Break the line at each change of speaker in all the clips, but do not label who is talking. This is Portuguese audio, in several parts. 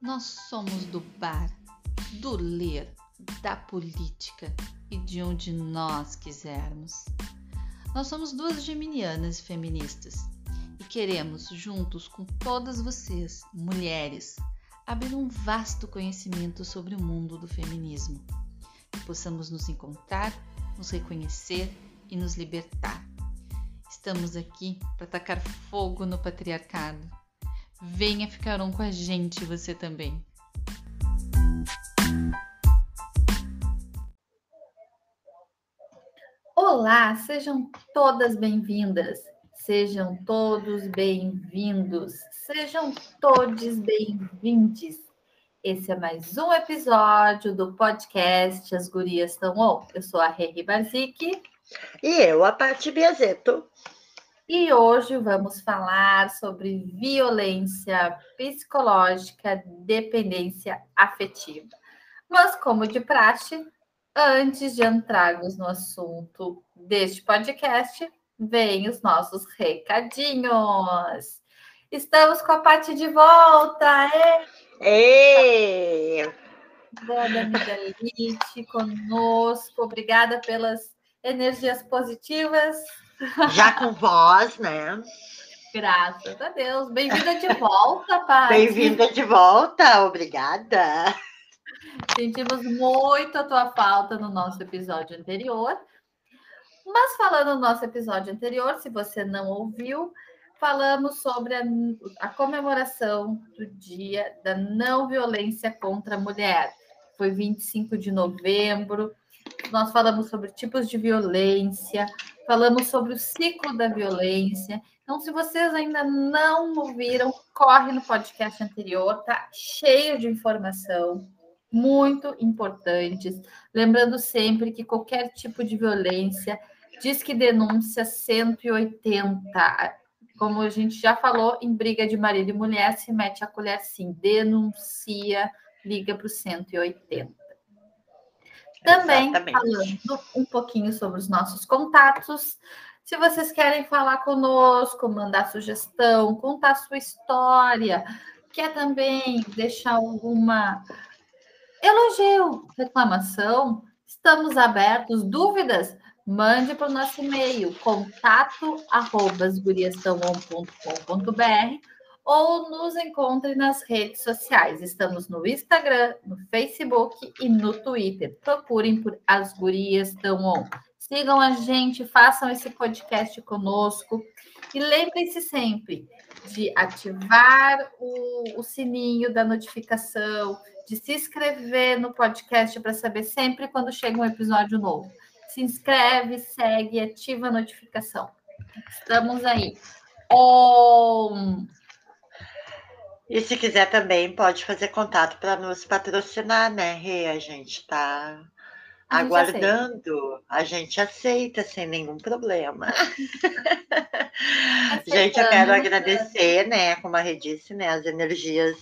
Nós somos do bar, do ler, da política e de onde nós quisermos. Nós somos duas geminianas feministas e queremos, juntos com todas vocês, mulheres, abrir um vasto conhecimento sobre o mundo do feminismo. Que possamos nos encontrar, nos reconhecer e nos libertar. Estamos aqui para tacar fogo no patriarcado. Venha ficar um com a gente, você também.
Olá, sejam todas bem-vindas, sejam todos bem-vindos, sejam todos bem-vindes. Esse é mais um episódio do podcast As Gurias Estão On. Eu sou a Reri Barzic.
E eu, a Paty Biazeto.
E hoje vamos falar sobre violência psicológica, dependência afetiva. Mas, como de praxe, Antes de entrarmos no assunto deste podcast, vem os nossos recadinhos. Estamos com a Paty de volta!
Ei!
Dona Miguelite conosco. Obrigada pelas energias positivas.
Já com voz, né?
Graças a Deus. Bem-vinda de volta, Paty.
Bem-vinda de volta, obrigada.
Sentimos muito a tua falta no nosso episódio anterior. Mas falando no nosso episódio anterior, se você não ouviu, falamos sobre a, a comemoração do Dia da Não Violência contra a Mulher. Foi 25 de novembro. Nós falamos sobre tipos de violência, falamos sobre o ciclo da violência. Então, se vocês ainda não ouviram, corre no podcast anterior, tá cheio de informação muito importantes. Lembrando sempre que qualquer tipo de violência diz que denúncia 180. Como a gente já falou, em briga de marido e mulher, se mete a colher sim. Denuncia, liga para o 180. Também Exatamente. falando um pouquinho sobre os nossos contatos. Se vocês querem falar conosco, mandar sugestão, contar sua história, quer também deixar alguma Elogio, reclamação, estamos abertos. Dúvidas? Mande para o nosso e-mail, contato ou nos encontre nas redes sociais. Estamos no Instagram, no Facebook e no Twitter. Procurem por As Gurias Tão On. Sigam a gente, façam esse podcast conosco. E lembrem-se sempre de ativar o, o sininho da notificação, de se inscrever no podcast para saber sempre quando chega um episódio novo. Se inscreve, segue, ativa a notificação. Estamos aí. Um...
E se quiser também, pode fazer contato para nos patrocinar, né, Rê? A gente está aguardando. A gente aceita sem nenhum problema. gente, eu quero agradecer, né, como a Rê disse, né, as energias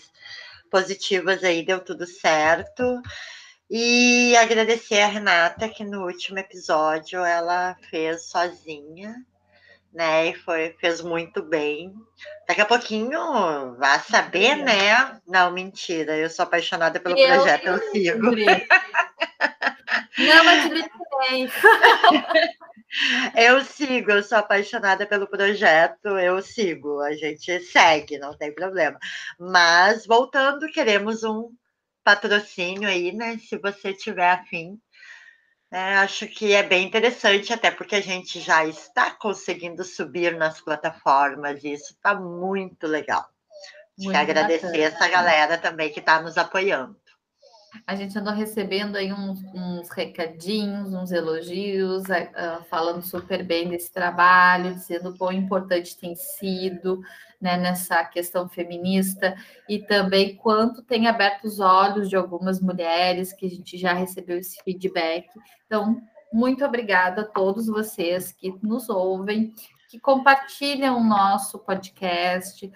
positivas aí, deu tudo certo. E agradecer a Renata, que no último episódio ela fez sozinha, né? E foi, fez muito bem. Daqui a pouquinho, vá saber, né? Não, mentira, eu sou apaixonada pelo eu projeto, eu sigo.
Não, mas bem.
Eu sigo, eu sou apaixonada pelo projeto, eu sigo, a gente segue, não tem problema. Mas voltando, queremos um patrocínio aí, né? Se você tiver afim. É, acho que é bem interessante, até porque a gente já está conseguindo subir nas plataformas, e isso está muito legal. Muito agradecer bacana. essa galera também que está nos apoiando.
A gente andou recebendo aí uns, uns recadinhos, uns elogios, uh, falando super bem desse trabalho, dizendo quão importante tem sido né, nessa questão feminista e também quanto tem aberto os olhos de algumas mulheres que a gente já recebeu esse feedback. Então, muito obrigada a todos vocês que nos ouvem, que compartilham o nosso podcast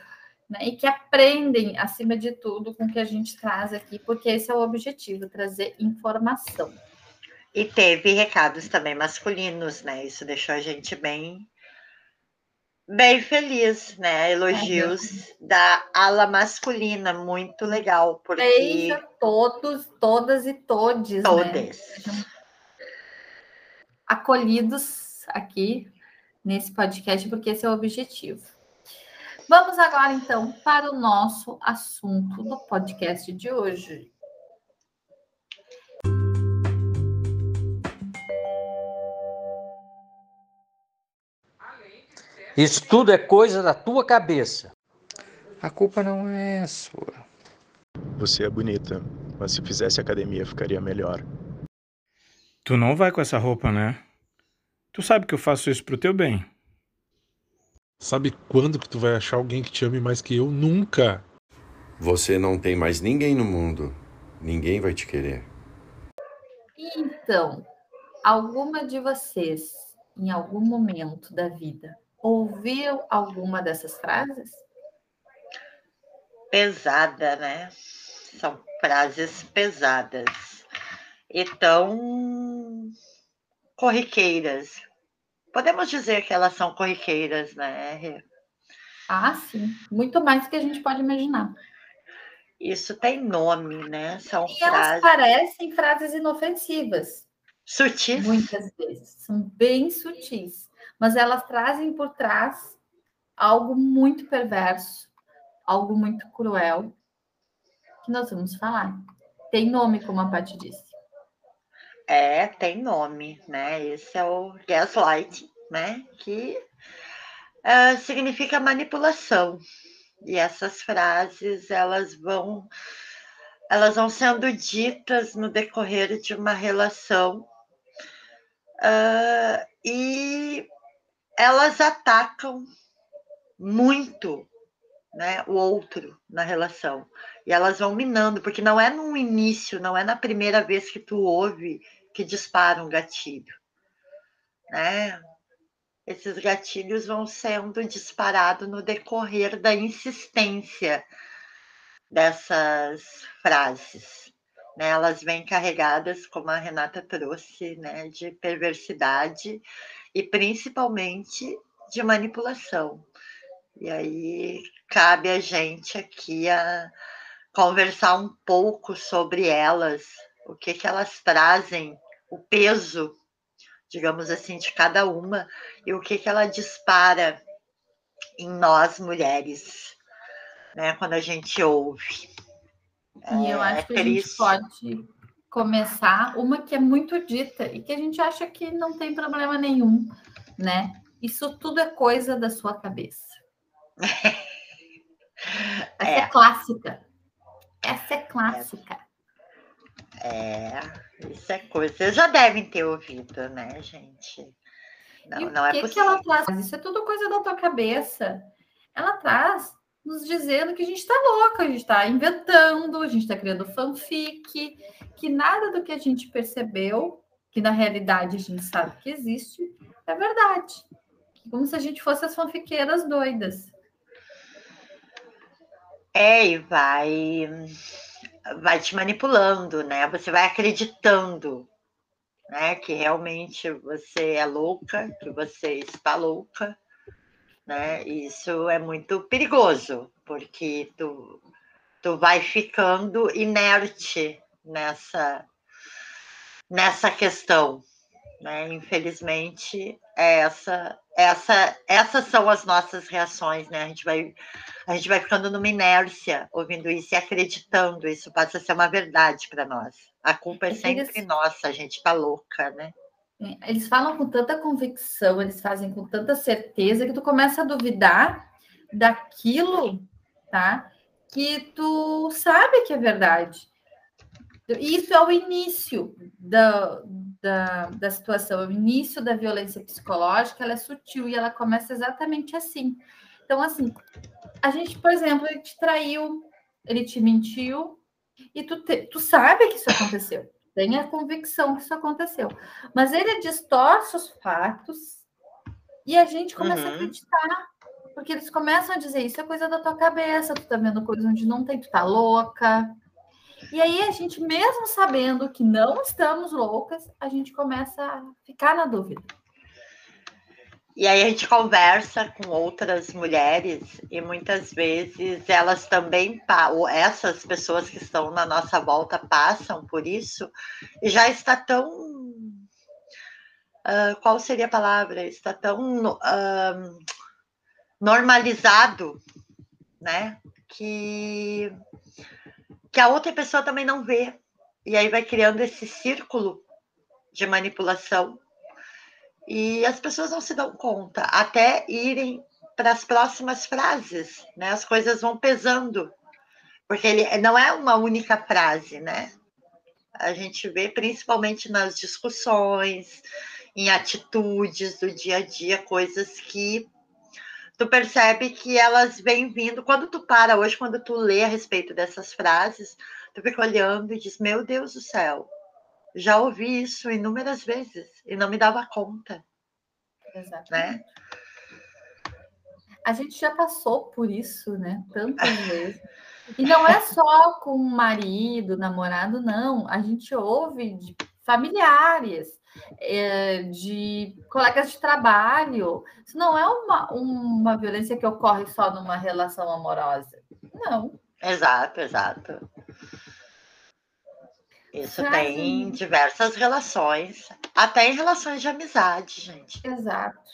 né, e que aprendem, acima de tudo, com o que a gente traz aqui, porque esse é o objetivo, trazer informação.
E teve recados também masculinos, né? Isso deixou a gente bem bem feliz, né? Elogios da ala masculina, muito legal, porque
Beijo a todos, todas e todes, né?
todas.
acolhidos aqui nesse podcast, porque esse é o objetivo. Vamos agora, então, para o nosso assunto do podcast de hoje.
Isso tudo é coisa da tua cabeça.
A culpa não é sua.
Você é bonita, mas se fizesse academia ficaria melhor.
Tu não vai com essa roupa, né? Tu sabe que eu faço isso pro teu bem.
Sabe quando que tu vai achar alguém que te ame mais que eu? Nunca.
Você não tem mais ninguém no mundo. Ninguém vai te querer.
Então, alguma de vocês, em algum momento da vida, ouviu alguma dessas frases?
Pesada, né? São frases pesadas. E tão corriqueiras. Podemos dizer que elas são corriqueiras, né? Rê?
Ah, sim. Muito mais do que a gente pode imaginar.
Isso tem nome, né? São
E elas
frases
parecem frases inofensivas,
sutis.
muitas vezes. São bem sutis. Mas elas trazem por trás algo muito perverso, algo muito cruel, que nós vamos falar. Tem nome, como a Paty disse.
É, tem nome, né? Esse é o gaslight, né? Que ah, significa manipulação. E essas frases, elas vão, elas vão sendo ditas no decorrer de uma relação ah, e elas atacam muito, né, o outro na relação. E elas vão minando, porque não é no início, não é na primeira vez que tu ouve que dispara um gatilho, né? Esses gatilhos vão sendo disparados no decorrer da insistência dessas frases. Né? Elas vêm carregadas, como a Renata trouxe, né? de perversidade e principalmente de manipulação. E aí cabe a gente aqui a conversar um pouco sobre elas, o que, que elas trazem, o peso, digamos assim, de cada uma e o que, que ela dispara em nós mulheres, né, quando a gente ouve.
E eu
É,
acho que a gente pode começar uma que é muito dita e que a gente acha que não tem problema nenhum, né? Isso tudo é coisa da sua cabeça. Essa é,
É.
clássica. Essa é clássica.
É, isso é coisa. Vocês já devem ter ouvido, né, gente? Não,
e o
não é
que, que
possível.
ela traz? Isso é tudo coisa da tua cabeça. Ela traz nos dizendo que a gente está louca, a gente está inventando, a gente está criando fanfic, que nada do que a gente percebeu, que na realidade a gente sabe que existe, é verdade. Como se a gente fosse as fanfiqueiras doidas.
É, e vai, vai te manipulando, né? Você vai acreditando, né? Que realmente você é louca, que você está louca, né? Isso é muito perigoso, porque tu, tu vai ficando inerte nessa, nessa questão, né? Infelizmente, é essa, essa, essas são as nossas reações, né? A gente vai, a gente vai ficando numa inércia ouvindo isso e acreditando, isso passa a ser uma verdade para nós. A culpa é
É
sempre
eles-
nossa, a gente tá louca, né?
Eles falam com tanta convicção, eles fazem com tanta certeza que tu começa a duvidar daquilo, tá? Que tu sabe que é verdade. Isso é o início da, da, da situação, o início da violência psicológica, ela é sutil e ela começa exatamente assim. Então, assim, a gente, por exemplo, ele te traiu, ele te mentiu, e tu, te- tu sabe que isso aconteceu, tem a convicção que isso aconteceu, mas ele distorce os fatos e a gente começa a
Uhum.
acreditar, porque eles começam a dizer isso é coisa da tua cabeça, tu tá vendo coisa onde não tem, tu tá louca. E aí a gente, mesmo sabendo que não estamos loucas, a gente começa a ficar na dúvida.
E aí a gente conversa com outras mulheres e muitas vezes elas também, ou essas pessoas que estão na nossa volta passam por isso e já está tão. Uh, qual seria a palavra? Está tão uh, normalizado, né? Que, que a outra pessoa também não vê. E aí vai criando esse círculo de manipulação e as pessoas não se dão conta até irem para as próximas frases, né? As coisas vão pesando, porque ele não é uma única frase, né? A gente vê principalmente nas discussões, em atitudes do dia a dia, coisas que tu percebe que elas vêm vindo. Quando tu para hoje, quando tu lê a respeito dessas frases, tu fica olhando e diz: Meu Deus do céu, já ouvi isso inúmeras vezes e não me dava conta.
Exatamente.
Né?
A gente já passou por isso, né? Tantas vezes. E não é só com marido, namorado, não. A gente ouve de familiares, é, de colegas de trabalho. Isso não é uma, uma violência que ocorre só numa relação amorosa. Não.
Exato, exato. Isso Frase... tem diversas relações, até em relações de amizade, gente.
Exato.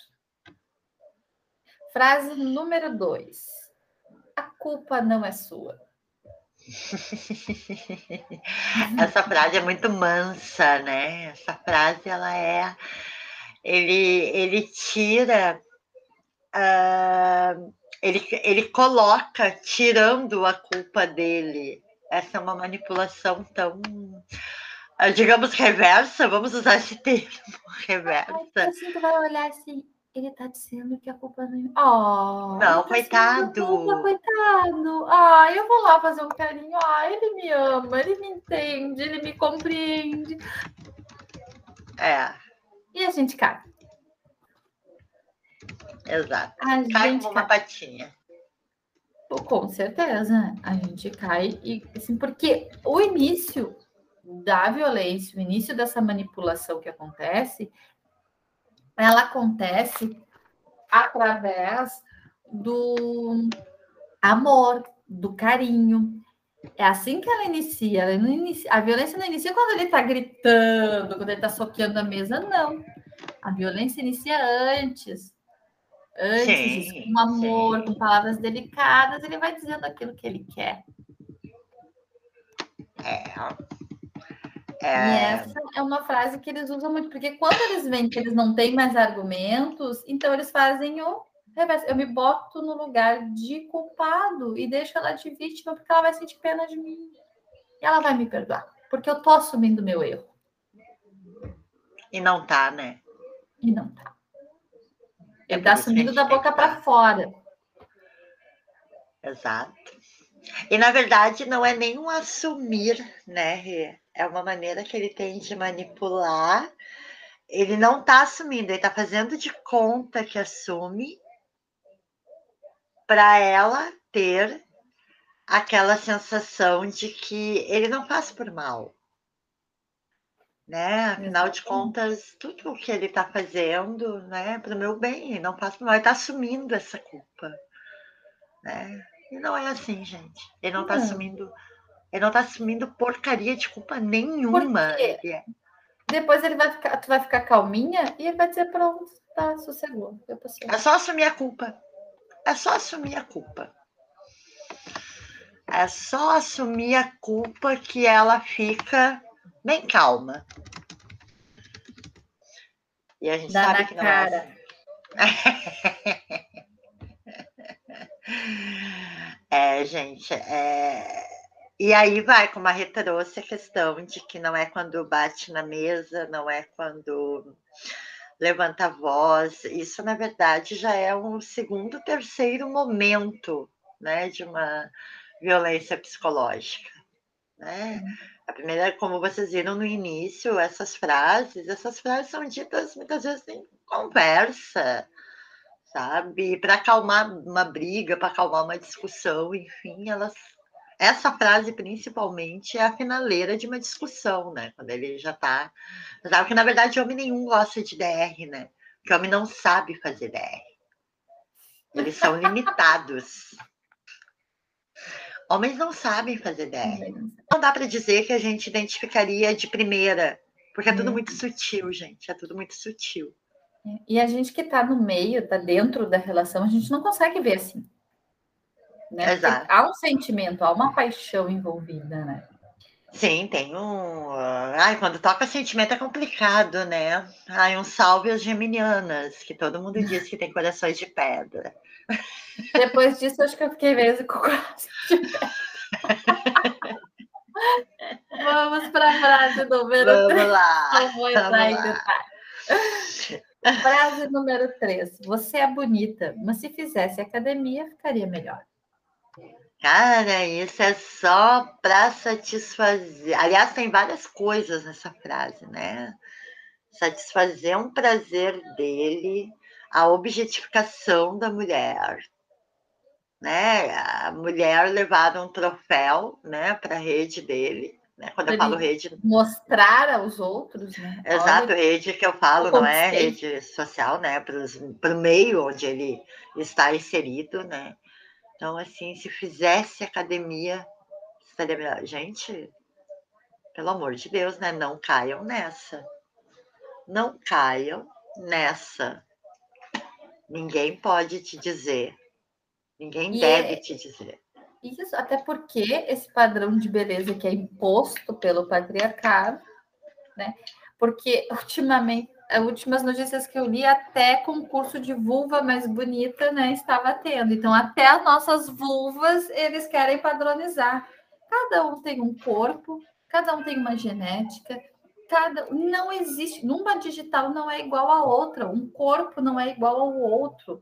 Frase número dois. A culpa não é sua.
Essa frase é muito mansa, né? Essa frase ela é, ele ele tira, uh, ele ele coloca tirando a culpa dele essa é uma manipulação tão, ah, digamos, reversa, vamos usar esse termo, reversa.
Ai, assim, tu vai olhar assim, ele tá dizendo que a culpa não é. Oh,
não, tá coitado.
Culpa, coitado. Ah, eu vou lá fazer um carinho. Ah, ele me ama, ele me entende, ele me compreende.
É.
E a gente cai.
Exato. A cai como uma patinha.
Com certeza, a gente cai e assim, porque o início da violência, o início dessa manipulação que acontece, ela acontece através do amor, do carinho. É assim que ela inicia. Ela não inicia a violência não inicia quando ele está gritando, quando ele está soqueando a mesa, não. A violência inicia antes antes, sim, com amor, sim. com palavras delicadas, ele vai dizendo aquilo que ele quer.
É.
é. E essa é uma frase que eles usam muito, porque quando eles veem que eles não têm mais argumentos, então eles fazem o reverso. Eu me boto no lugar de culpado e deixo ela de vítima, porque ela vai sentir pena de mim. E ela vai me perdoar, porque eu tô assumindo meu erro.
E não tá, né?
E não tá. Ele está assumindo da boca para fora.
Exato. E na verdade não é nem um assumir, né, Rê? É uma maneira que ele tem de manipular. Ele não está assumindo, ele está fazendo de conta que assume para ela ter aquela sensação de que ele não faz por mal né? Afinal de contas, tudo o que ele está fazendo, né, para o meu bem, não faz mal, ele está assumindo essa culpa, né? E não é assim, gente. Ele não está assumindo, ele não está assumindo porcaria de culpa nenhuma. Ele é.
Depois ele vai ficar, tu vai ficar calminha e ele vai dizer pronto, tá, sossegou.
É só assumir a culpa. É só assumir a culpa. É só assumir a culpa que ela fica bem calma. E a gente Dá sabe que não cara. é assim. é, gente, é... E aí vai, como a Rita trouxe a questão de que não é quando bate na mesa, não é quando levanta a voz. Isso, na verdade, já é um segundo, terceiro momento né, de uma violência psicológica. Né? A primeira, como vocês viram no início, essas frases, essas frases são ditas muitas vezes em conversa, sabe? Para acalmar uma briga, para acalmar uma discussão, enfim, elas. Essa frase, principalmente, é a finaleira de uma discussão, né? Quando ele já está. Sabe que, na verdade, homem nenhum gosta de DR, né? que o homem não sabe fazer DR. Eles são limitados. Homens não sabem fazer DR. Não dá para dizer que a gente identificaria de primeira, porque é tudo muito sutil, gente. É tudo muito sutil.
E a gente que está no meio, está dentro da relação, a gente não consegue ver assim. Né?
Exato.
Há um sentimento, há uma paixão envolvida, né?
Sim, tem um. Ai, quando toca sentimento é complicado, né? Ai, um salve às geminianas, que todo mundo diz que tem corações de pedra.
Depois disso, acho que eu fiquei mesmo com o coração de pedra. Vamos para a frase número
Vamos
3.
lá.
Não vou entrar
vamos
em
lá.
detalhe. Frase número 3. Você é bonita, mas se fizesse academia, ficaria melhor.
Cara, isso é só para satisfazer. Aliás, tem várias coisas nessa frase, né? Satisfazer um prazer dele, a objetificação da mulher, né? A mulher levar um troféu, né, para a rede dele. Né? Quando eu
Ele
falo rede,
Mostrar aos outros, né?
Exato,
Olha,
rede que eu falo
eu
não é rede social, né? Para o meio onde ele está inserido, né? Então, assim, se fizesse academia, estaria melhor. Gente, pelo amor de Deus, né? Não caiam nessa. Não caiam nessa. Ninguém pode te dizer. Ninguém
E
deve
é-
te dizer.
Isso, até porque esse padrão de beleza que é imposto pelo patriarcado, né? Porque ultimamente, as últimas notícias que eu li, até concurso de vulva mais bonita, né, estava tendo. Então, até as nossas vulvas eles querem padronizar. Cada um tem um corpo, cada um tem uma genética, cada não existe, numa digital não é igual a outra, um corpo não é igual ao outro,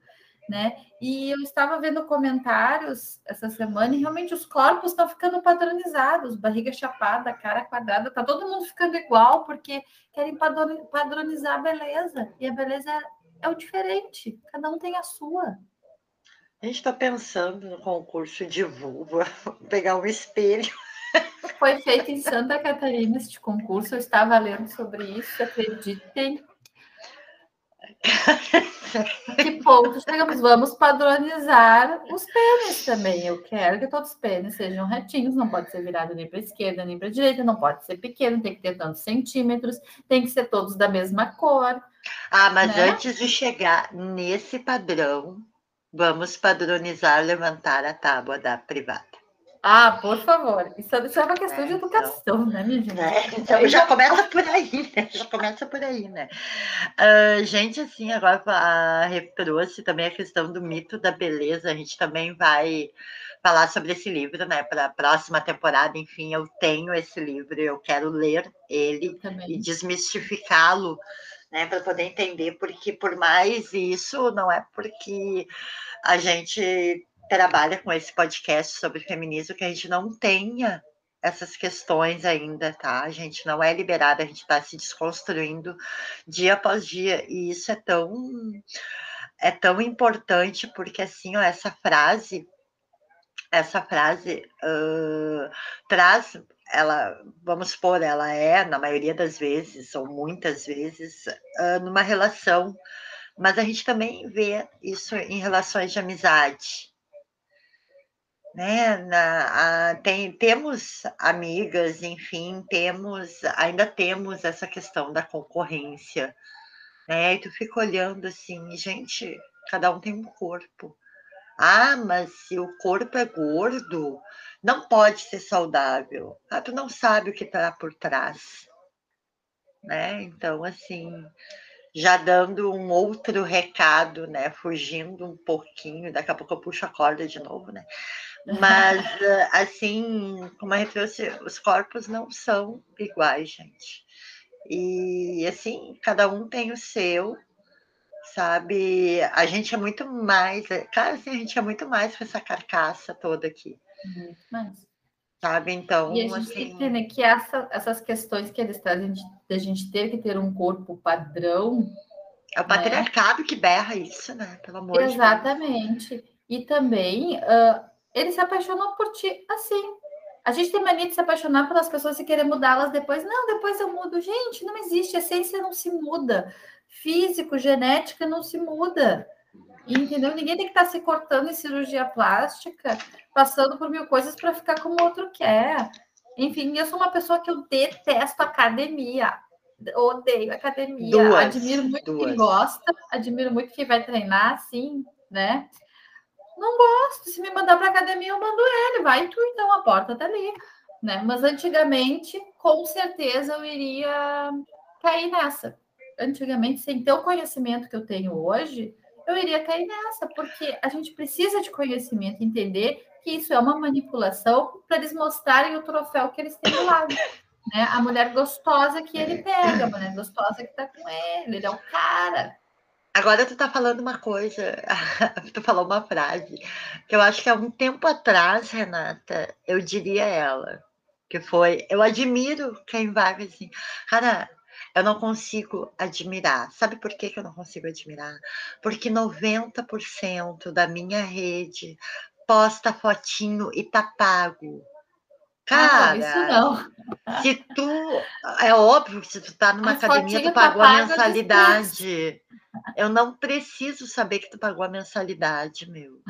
né? E eu estava vendo comentários essa semana e realmente os corpos estão ficando padronizados, barriga chapada, cara quadrada, tá todo mundo ficando igual porque querem padroni- padronizar a beleza. E a beleza é o diferente, cada um tem a sua.
A gente está pensando no concurso de vulva, pegar um espelho.
Foi feito em Santa Catarina este concurso, eu estava lendo sobre isso, acreditem. Que ponto chegamos? Vamos padronizar os pênis também. Eu quero que todos os pênis sejam retinhos, não pode ser virado nem para a esquerda nem para a direita, não pode ser pequeno, tem que ter tantos centímetros, tem que ser todos da mesma cor.
Ah, mas
né?
antes de chegar nesse padrão, vamos padronizar levantar a tábua da privada.
Ah, por favor, isso isso é uma questão de
É,
educação, né, minha gente?
né? Então já começa por aí, né? Já começa por aí, né? Ah, gente, assim, agora a Rê trouxe também a questão do mito da beleza. A gente também vai falar sobre esse livro, né? Para a próxima temporada, enfim, eu tenho esse livro, eu quero ler ele e desmistificá-lo, né, para poder entender, porque por mais isso, não é porque a gente trabalha com esse podcast sobre feminismo que a gente não tenha essas questões ainda, tá? A gente não é liberada, a gente está se desconstruindo dia após dia, e isso é tão é tão importante porque assim, ó, essa frase essa frase ah, traz ela, vamos supor, ela é, na maioria das vezes, ou muitas vezes, ah, numa relação, mas a gente também vê isso em relações de amizade. Né? Na, a- tem, temos amigas, enfim, temos, ainda temos essa questão da concorrência, né? E tu fica olhando assim, gente, cada um tem um corpo. Ah, mas se o corpo é gordo, não pode ser saudável. Ah, tu não sabe o que está por trás, né? Então, assim, já dando um outro recado, né? Fugindo um pouquinho, daqui a pouco eu puxo a corda de novo, né? Mas, ah, assim, como a gente trouxe, os corpos não são iguais, gente. E, assim, cada um tem o seu, sabe? A gente é muito mais, cara, assim, a gente é muito mais que essa carcaça toda aqui,
Muito mais.
sabe? Então,
E a gente tem que
assim,
entender que essa- essas questões que eles trazem de, de a gente ter que ter um corpo padrão,
é o patriarcado que berra isso, né? Pelo amor de Deus.
exatamente. E também ah, ele se apaixonou por ti assim. A gente tem mania de se apaixonar pelas pessoas e querer mudá-las depois. Não, depois eu mudo. Gente, não existe. A essência não se muda. físico, genética não se muda. Entendeu? Ninguém tem que estar se cortando em cirurgia plástica, passando por mil coisas para ficar como o outro quer. Enfim, eu sou uma pessoa que eu detesto academia. Odeio academia.
Duas,
admiro muito
duas.
quem gosta, admiro muito quem vai treinar, assim, né? Não gosto. Se me mandar para academia, eu mando ele. Vai tu, então, a porta tá ali. Né? Mas antigamente, com certeza, eu iria cair nessa. Antigamente, sem ter o conhecimento que eu tenho hoje, eu iria cair nessa, porque a gente precisa de conhecimento, entender que isso é uma manipulação para eles mostrarem o troféu que eles têm do lado. Né? A mulher gostosa que ele pega, a mulher gostosa que tá com ele, ele é o cara.
Agora tu tá falando uma coisa, tu falou uma frase, que eu acho que há um tempo atrás, Renata, eu diria ela, que foi, eu admiro quem vai assim, cara, eu não consigo admirar. Sabe por que, que eu não consigo admirar? Porque 90% da minha rede posta fotinho e tá pago.
Ah,
Cara,
não, isso não.
se tu. É óbvio que se tu tá numa
A
academia, tu
tá
pagou a
paga,
mensalidade. Eu não preciso saber que tu pagou a mensalidade, meu.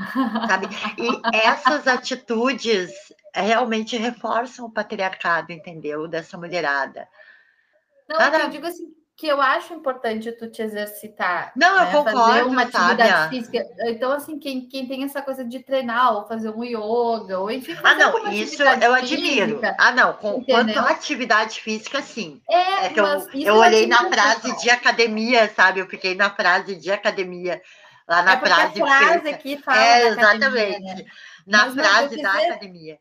Sabe? E essas atitudes realmente reforçam o patriarcado, entendeu? Dessa mulherada.
Não,
Cara-
que eu digo assim, que eu acho importante tu te exercitar.
Não, eu
né?
concordo,
Fazer uma atividade física. Então, assim, quem, quem tem essa coisa de treinar, ou fazer um yoga, ou enfim,
Ah, não, isso eu admiro.
física.
Ah, não, com, quanto à atividade física, sim.
É,
É que eu, eu olhei na frase
pessoal.
de academia, sabe? Eu fiquei na frase de academia, lá na
é
frase
a frase
feita.
aqui fala
É,
da academia,
exatamente.
né?
Na
Mas eu
frase da
dizer-
academia.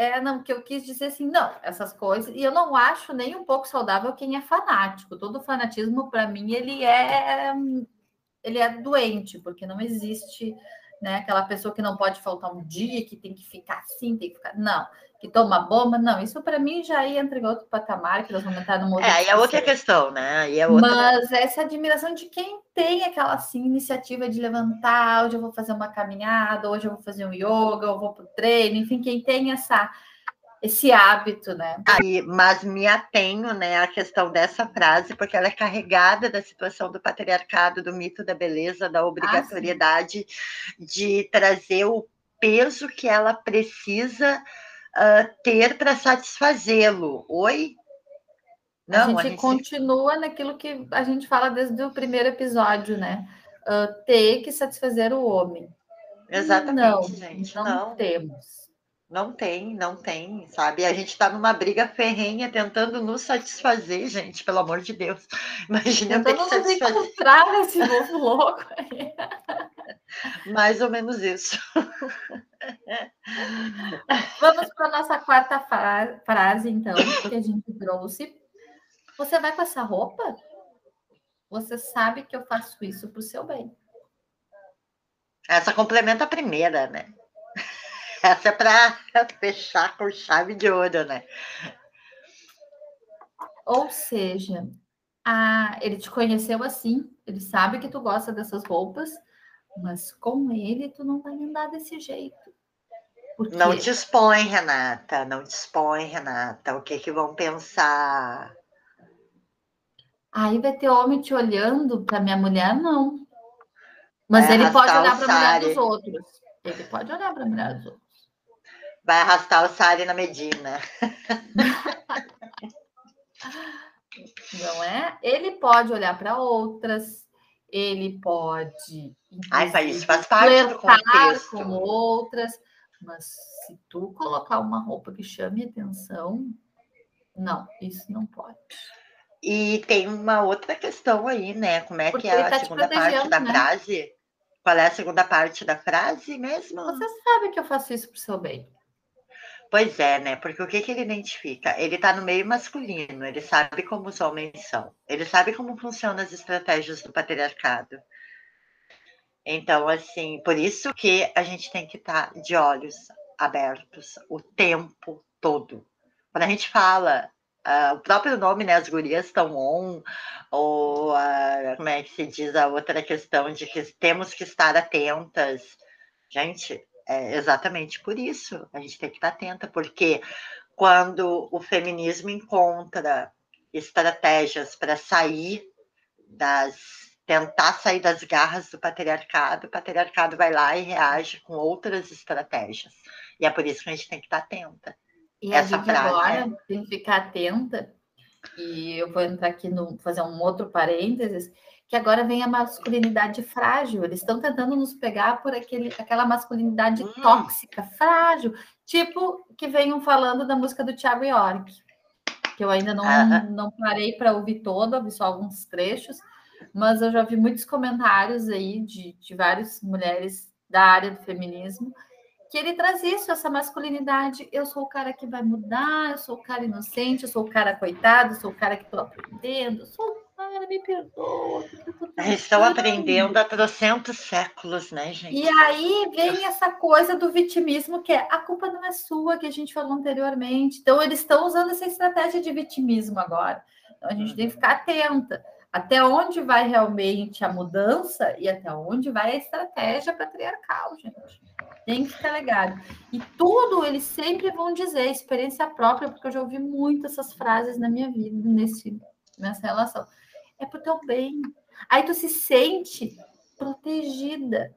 É, não, que eu quis dizer assim, não, essas coisas, e eu não acho nem um pouco saudável quem é fanático. Todo fanatismo, para mim, ele é ele é doente, porque não existe né, aquela pessoa que não pode faltar um dia, que tem que ficar assim, tem que ficar. Não, que toma bomba, não. Isso para mim já entra em outro patamar, que nós vamos entrar numa outra
É, aí é outra questão, né? É outra.
Mas essa admiração de quem tem aquela assim, iniciativa de levantar, hoje eu vou fazer uma caminhada, hoje eu vou fazer um yoga, eu vou para o treino, enfim, quem tem essa, esse hábito, né?
Aí, mas me atenho, né, à questão dessa frase, porque ela é carregada da situação do patriarcado, do mito da beleza, da obrigatoriedade de trazer o peso que ela precisa ah, ter para satisfazê-lo. Oi? Não,
a gente continua naquilo que a gente fala desde o primeiro episódio, né? Ah, ter que satisfazer o homem.
Exatamente,
não,
gente.
Não,
Não,
temos.
não tem, não tem, sabe? A gente está numa briga ferrenha tentando nos satisfazer, gente, pelo amor de Deus. Imagina eu ter que satisfazer.
encontrar nesse novo louco.
Mais ou menos isso.
Vamos para a nossa quarta fra- frase, então, que a gente trouxe. Você vai com essa roupa? Você sabe que eu faço isso para o seu bem.
Essa complementa a primeira, né? Essa é para fechar com chave de ouro, né?
Ou seja, a- ele te conheceu assim, ele sabe que tu gosta dessas roupas, mas com ele tu não vai andar desse jeito. Por
Não expõe, Renata. Não expõe, Renata. O que que vão pensar?
Aí vai ter homem te olhando, para minha mulher, não. Mas
Vai
ele pode olhar para a mulher dos outros. Ele pode olhar para a mulher dos outros.
Vai arrastar o Sari na Medina.
Não é? Ele pode olhar para outras, ele pode.
Ai, isso faz parte do contexto.
com outras, mas se tu colocar uma roupa que chame atenção, não, isso não pode.
E tem uma outra questão aí, né? Como é
Porque
que é a
tá te
segunda parte da
né?
frase? Qual é a segunda parte da frase mesmo?
Você sabe que eu faço isso pro seu bem.
Pois é, né? Porque o que, que ele identifica? Ele está no meio masculino, ele sabe como os homens são, ele sabe como funcionam as estratégias do patriarcado. Então, assim, por isso que a gente tem que estar de olhos abertos o tempo todo. Quando a gente fala, ah, o próprio nome, né? As gurias estão on, ou ah, como é que se diz a outra questão de que temos que estar atentas. Gente, é exatamente por isso a gente tem que estar atenta, porque quando o feminismo encontra estratégias para sair das tentar sair das garras do patriarcado, o patriarcado vai lá e reage com outras estratégias. E é por isso que a gente tem que estar atenta.
E Essa a gente frase, agora é... tem que ficar atenta, e eu vou entrar aqui no fazer um outro parênteses, que agora vem a masculinidade frágil. Eles estão tentando nos pegar por aquele, aquela masculinidade hum. tóxica, frágil, tipo que venham falando da música do Thiago York, que eu ainda não, não parei para ouvir toda, ouvi só alguns trechos, mas eu já vi muitos comentários aí de, de várias mulheres da área do feminismo que ele traz isso, essa masculinidade. Eu sou o cara que vai mudar, eu sou o cara inocente, eu sou o cara coitado, eu sou o cara que estou aprendendo, eu sou o cara, me perdoa.
Estão aprendendo há trocentos séculos, né, gente?
E aí vem essa coisa do vitimismo, que é a culpa não é sua, que a gente falou anteriormente. Então, eles estão usando essa estratégia de vitimismo agora. Então, a gente tem que ficar atenta até onde vai realmente a mudança e até onde vai a estratégia patriarcal, gente. Tem que ficar ligado. E tudo eles sempre vão dizer, experiência própria, porque eu já ouvi muito essas frases na minha vida, nesse, nessa relação. É pro teu bem. Aí tu se sente protegida.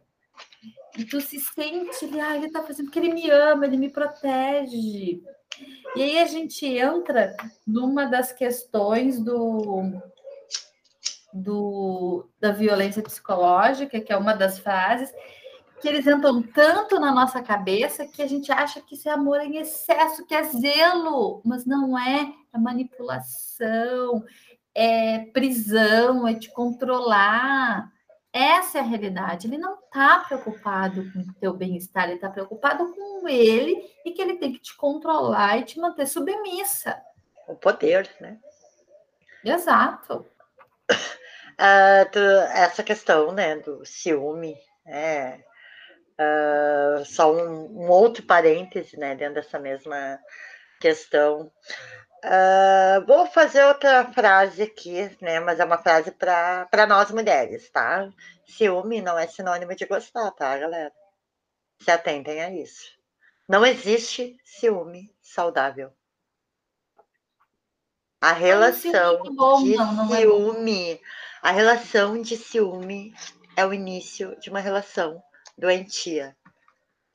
E tu se sente, ah, ele tá fazendo porque ele me ama, ele me protege. E aí a gente entra numa das questões do do, da violência psicológica, que é uma das frases, que eles entram tanto na nossa cabeça que a gente acha que isso é amor em excesso, que é zelo, mas não é, é manipulação, é prisão, é te controlar. Essa é a realidade. Ele não está preocupado com o teu bem-estar, ele está preocupado com ele e que ele tem que te controlar e te manter submissa.
O poder, né?
Exato.
Uh, do, essa questão né, do ciúme, é, uh, só um, um, outro parêntese né, dentro dessa mesma questão. Uh, vou fazer outra frase aqui, né, mas é uma frase para nós mulheres, tá? Ciúme não é sinônimo de gostar, tá, galera? Se atentem a isso. Não existe ciúme saudável. A relação bom, de não, não é ciúme. É a relação de ciúme é o início de uma relação doentia.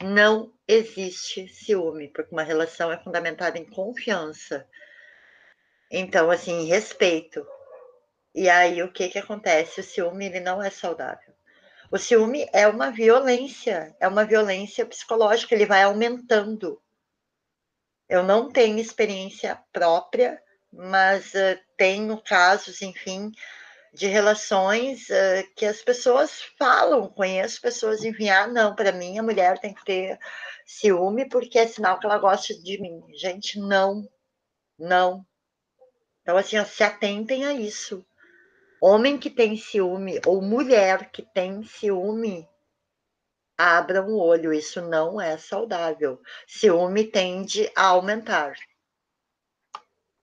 Não existe ciúme, porque uma relação é fundamentada em confiança. Então, assim, respeito. E aí, o que que acontece? O ciúme, ele não é saudável. O ciúme é uma violência, é uma violência psicológica, ele vai aumentando. Eu não tenho experiência própria, mas uh, tenho casos, enfim, de relações uh, que as pessoas falam. Conheço pessoas enfim, ah, não, para mim a mulher tem que ter ciúme porque é sinal que ela gosta de mim. Gente, não, não. Então, assim, ó, se atentem a isso. Homem que tem ciúme ou mulher que tem ciúme, abram o olho, isso não é saudável. Ciúme tende a aumentar.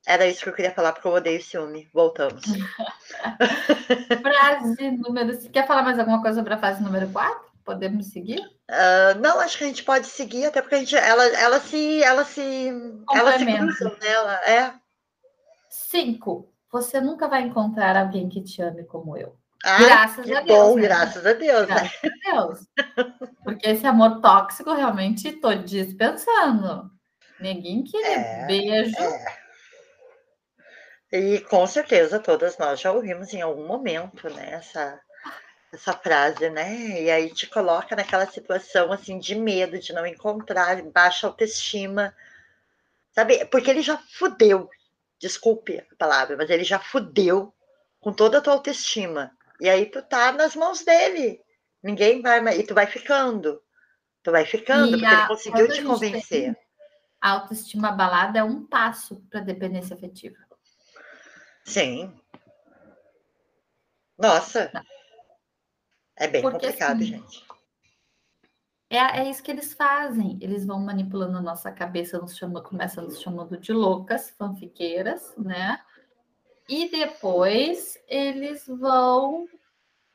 Era isso que eu queria falar, porque eu odeio ciúme. Voltamos.
frase número. Você quer falar mais alguma coisa sobre a fase número 4? Podemos seguir?
Uh, não, acho que a gente pode seguir, até porque a gente, ela, ela se. Ela se. Ela se cruza nela. É.
Cinco. Você nunca vai encontrar alguém que te ame como eu.
Ah, graças a Deus. Bom, né? graças a Deus.
Graças né? a Deus. Porque esse amor tóxico realmente estou dispensando. Ninguém queria é, beijo. É
e com certeza todas nós já ouvimos em algum momento, né, essa, essa frase, né? E aí te coloca naquela situação assim de medo de não encontrar, baixa autoestima, sabe? Porque ele já fudeu, desculpe a palavra, mas ele já fudeu com toda a tua autoestima. E aí tu tá nas mãos dele. Ninguém vai mais. E tu vai ficando. Tu vai ficando, e porque a, ele conseguiu te convencer.
A autoestima abalada é um passo para dependência afetiva.
Sim. Nossa. É bem Porque, complicado, assim, gente.
É, é isso que eles fazem. Eles vão manipulando a nossa cabeça, nos chama, começam nos chamando de loucas, fanfiqueiras, né? E depois eles vão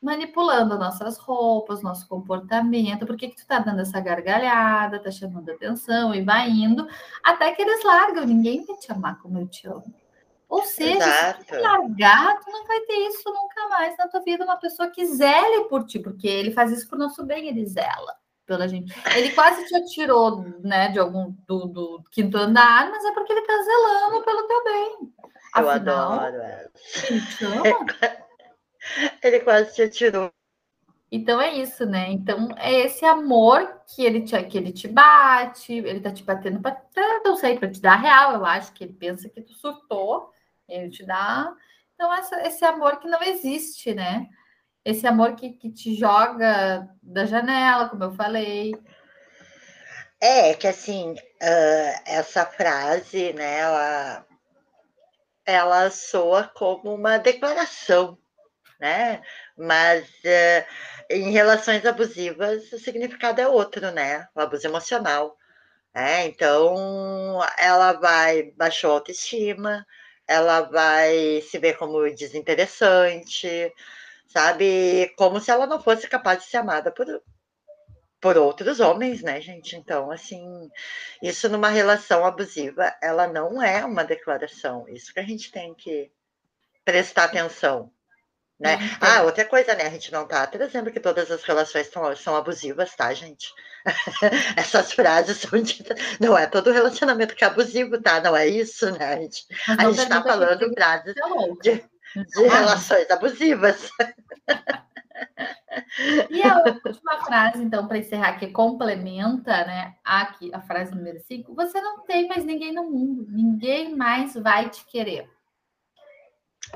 manipulando nossas roupas, nosso comportamento, por que, que tu tá dando essa gargalhada, tá chamando atenção e vai indo, até que eles largam, ninguém vai te amar como eu te amo. Ou seja, se tu
Exato.
largar, tu não vai ter isso nunca mais na tua vida. Uma pessoa que zele por ti, porque ele faz isso pro nosso bem, ele zela pela gente. Ele quase te atirou, né, de algum do, do quinto andar, mas é porque ele tá zelando pelo teu bem.
Eu
Afinal,
adoro ela.
ele te ama.
Ele quase te atirou.
Então é isso, né? Então é esse amor que ele te, que ele te bate, ele tá te batendo para não sei, para te dar real, eu acho que ele pensa que tu surtou, ele te dá. Então essa, esse amor que não existe, né? Esse amor que, que te joga da janela, como eu falei.
É, que assim, ah, essa frase, né, ela, ela soa como uma declaração, né? Mas eh, em relações abusivas, o significado é outro, né? O abuso emocional. né? Então, ela vai baixou a autoestima, ela vai se ver como desinteressante, sabe? Como se ela não fosse capaz de ser amada por, por outros homens, né, gente? Então, assim, isso numa relação abusiva, ela não é uma declaração. Isso que a gente tem que prestar atenção. Né?
Então,
Ah, outra coisa, né? A gente não tá trazendo que todas as relações são, são abusivas, tá, gente? Essas frases são ditas. Não é todo relacionamento que é abusivo, tá? Não é isso, né? A gente, a gente tá falando
tu
frases de, de relações abusivas.
E a última frase, então, para encerrar, que complementa, né? Aqui, a frase número 5, você não tem mais ninguém no mundo, ninguém mais vai te querer.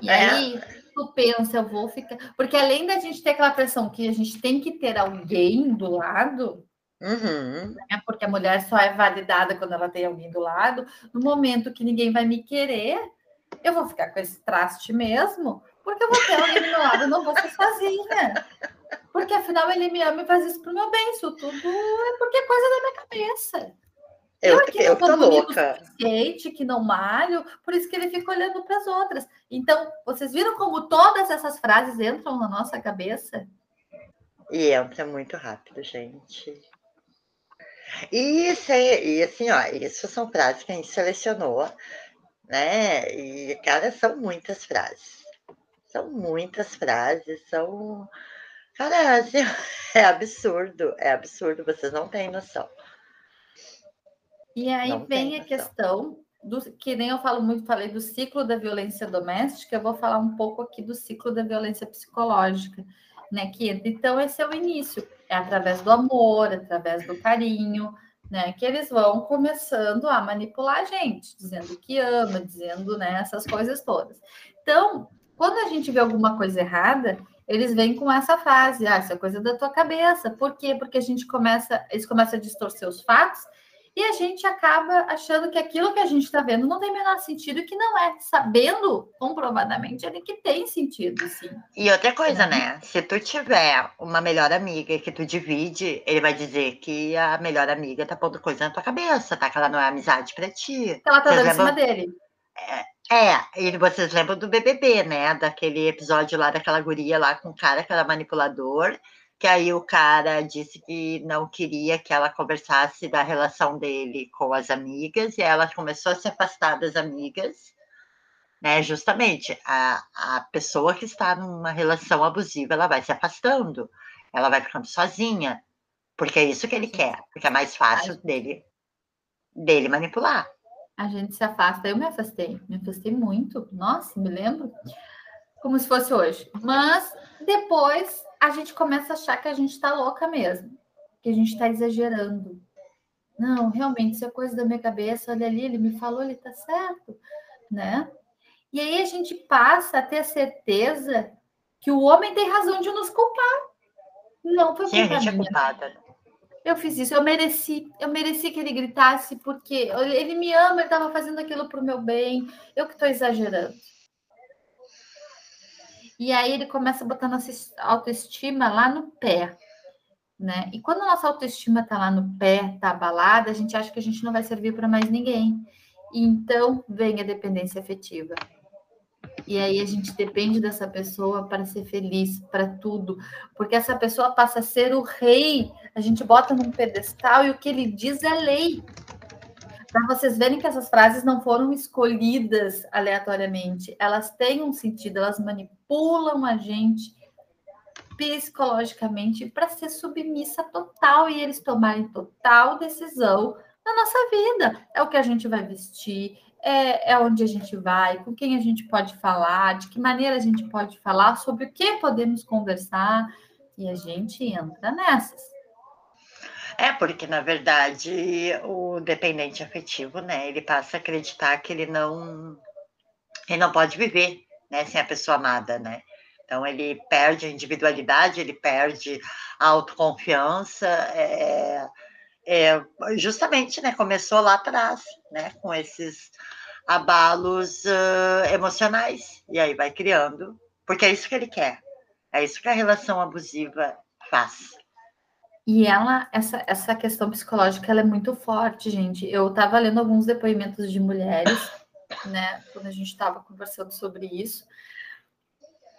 E
É.
aí, tu pensa, eu vou ficar. Porque além da gente ter aquela pressão que a gente tem que ter alguém do lado,
Uhum.
né? Porque a mulher só é validada quando ela tem alguém do lado, no momento que ninguém vai me querer, eu vou ficar com esse traste mesmo, porque eu vou ter alguém do meu lado, eu não vou ser sozinha. Porque afinal ele me ama e faz isso pro meu bem. Isso tudo é porque é coisa da minha cabeça.
Eu, eu
não
tô louca.
suficiente, que não malho, por isso que ele fica olhando para as outras. Então, vocês viram como todas essas frases entram na nossa cabeça?
E entra muito rápido, gente. E, isso é- e assim, ó, isso são frases que a gente selecionou, né? E, cara, são muitas frases. São muitas frases, são. Cara, assim, é absurdo, é absurdo, vocês não têm noção.
E aí
Não
vem
tem
a questão do que nem eu falo muito, falei do ciclo da violência doméstica, eu vou falar um pouco aqui do ciclo da violência psicológica, né? Que então esse é o início, é através do amor, através do carinho, né? Que eles vão começando a manipular a gente, dizendo que ama, dizendo né, essas coisas todas. Então, quando a gente vê alguma coisa errada, eles vêm com essa frase, ah, isso é coisa da tua cabeça. Por quê? Porque a gente começa, eles começam a distorcer os fatos e a gente acaba achando que aquilo que a gente está vendo não tem o menor sentido e que não é, sabendo comprovadamente ele que tem sentido, sim.
E outra coisa, né? Se tu tiver uma melhor amiga que tu divide, ele vai dizer que a melhor amiga tá pondo coisa na tua cabeça, tá? Que ela não é amizade pra ti.
Ela tá
Vocês
dando em cima dele.
É, e vocês lembram do BBB, né? Daquele episódio lá daquela guria lá com o cara que era manipulador, que aí o cara disse que não queria que ela conversasse da relação dele com as amigas, e ela começou a se afastar das amigas, né? Justamente, a, a pessoa que está numa relação abusiva, ela vai se afastando, ela vai ficando sozinha, porque é isso que ele quer, porque é mais fácil dele, dele manipular.
A gente se afasta. Eu me afastei, me afastei muito. Nossa, me lembro como se fosse hoje. Mas depois a gente começa a achar que a gente está louca mesmo, que a gente está exagerando. Não, realmente, isso é coisa da minha cabeça. Olha ali, ele me falou, ele tá certo, né? E aí a gente passa a ter certeza que o homem tem razão de nos culpar. Não foi culpa
é
minha.
culpada.
Eu fiz isso, eu mereci, eu mereci que ele gritasse, porque ele me ama, ele estava fazendo aquilo para o meu bem, eu que estou exagerando. E aí ele começa a botar nossa autoestima lá no pé, né? E quando a nossa autoestima está lá no pé, está abalada, a gente acha que a gente não vai servir para mais ninguém. E então vem a dependência afetiva. E aí a gente depende dessa pessoa para ser feliz, para tudo, porque essa pessoa passa a ser o rei. A gente bota num pedestal e o que ele diz é lei. Para vocês verem que essas frases não foram escolhidas aleatoriamente, elas têm um sentido, elas manipulam a gente psicologicamente para ser submissa total e eles tomarem total decisão na nossa vida. É o que a gente vai vestir, é, é onde a gente vai, com quem a gente pode falar, de que maneira a gente pode falar, sobre o que podemos conversar, e a gente entra nessas.
É, porque na verdade o dependente afetivo, né, ele passa a acreditar que ele não ele não pode viver, né, sem a pessoa amada, né? Então ele perde a individualidade, ele perde a autoconfiança, é, é, justamente, né, começou lá atrás, né, com esses abalos uh, emocionais, e aí vai criando, porque é isso que ele quer, é isso que a relação abusiva faz.
E ela, essa, essa questão psicológica, ela é muito forte, gente. Eu estava lendo alguns depoimentos de mulheres, né, quando a gente estava conversando sobre isso,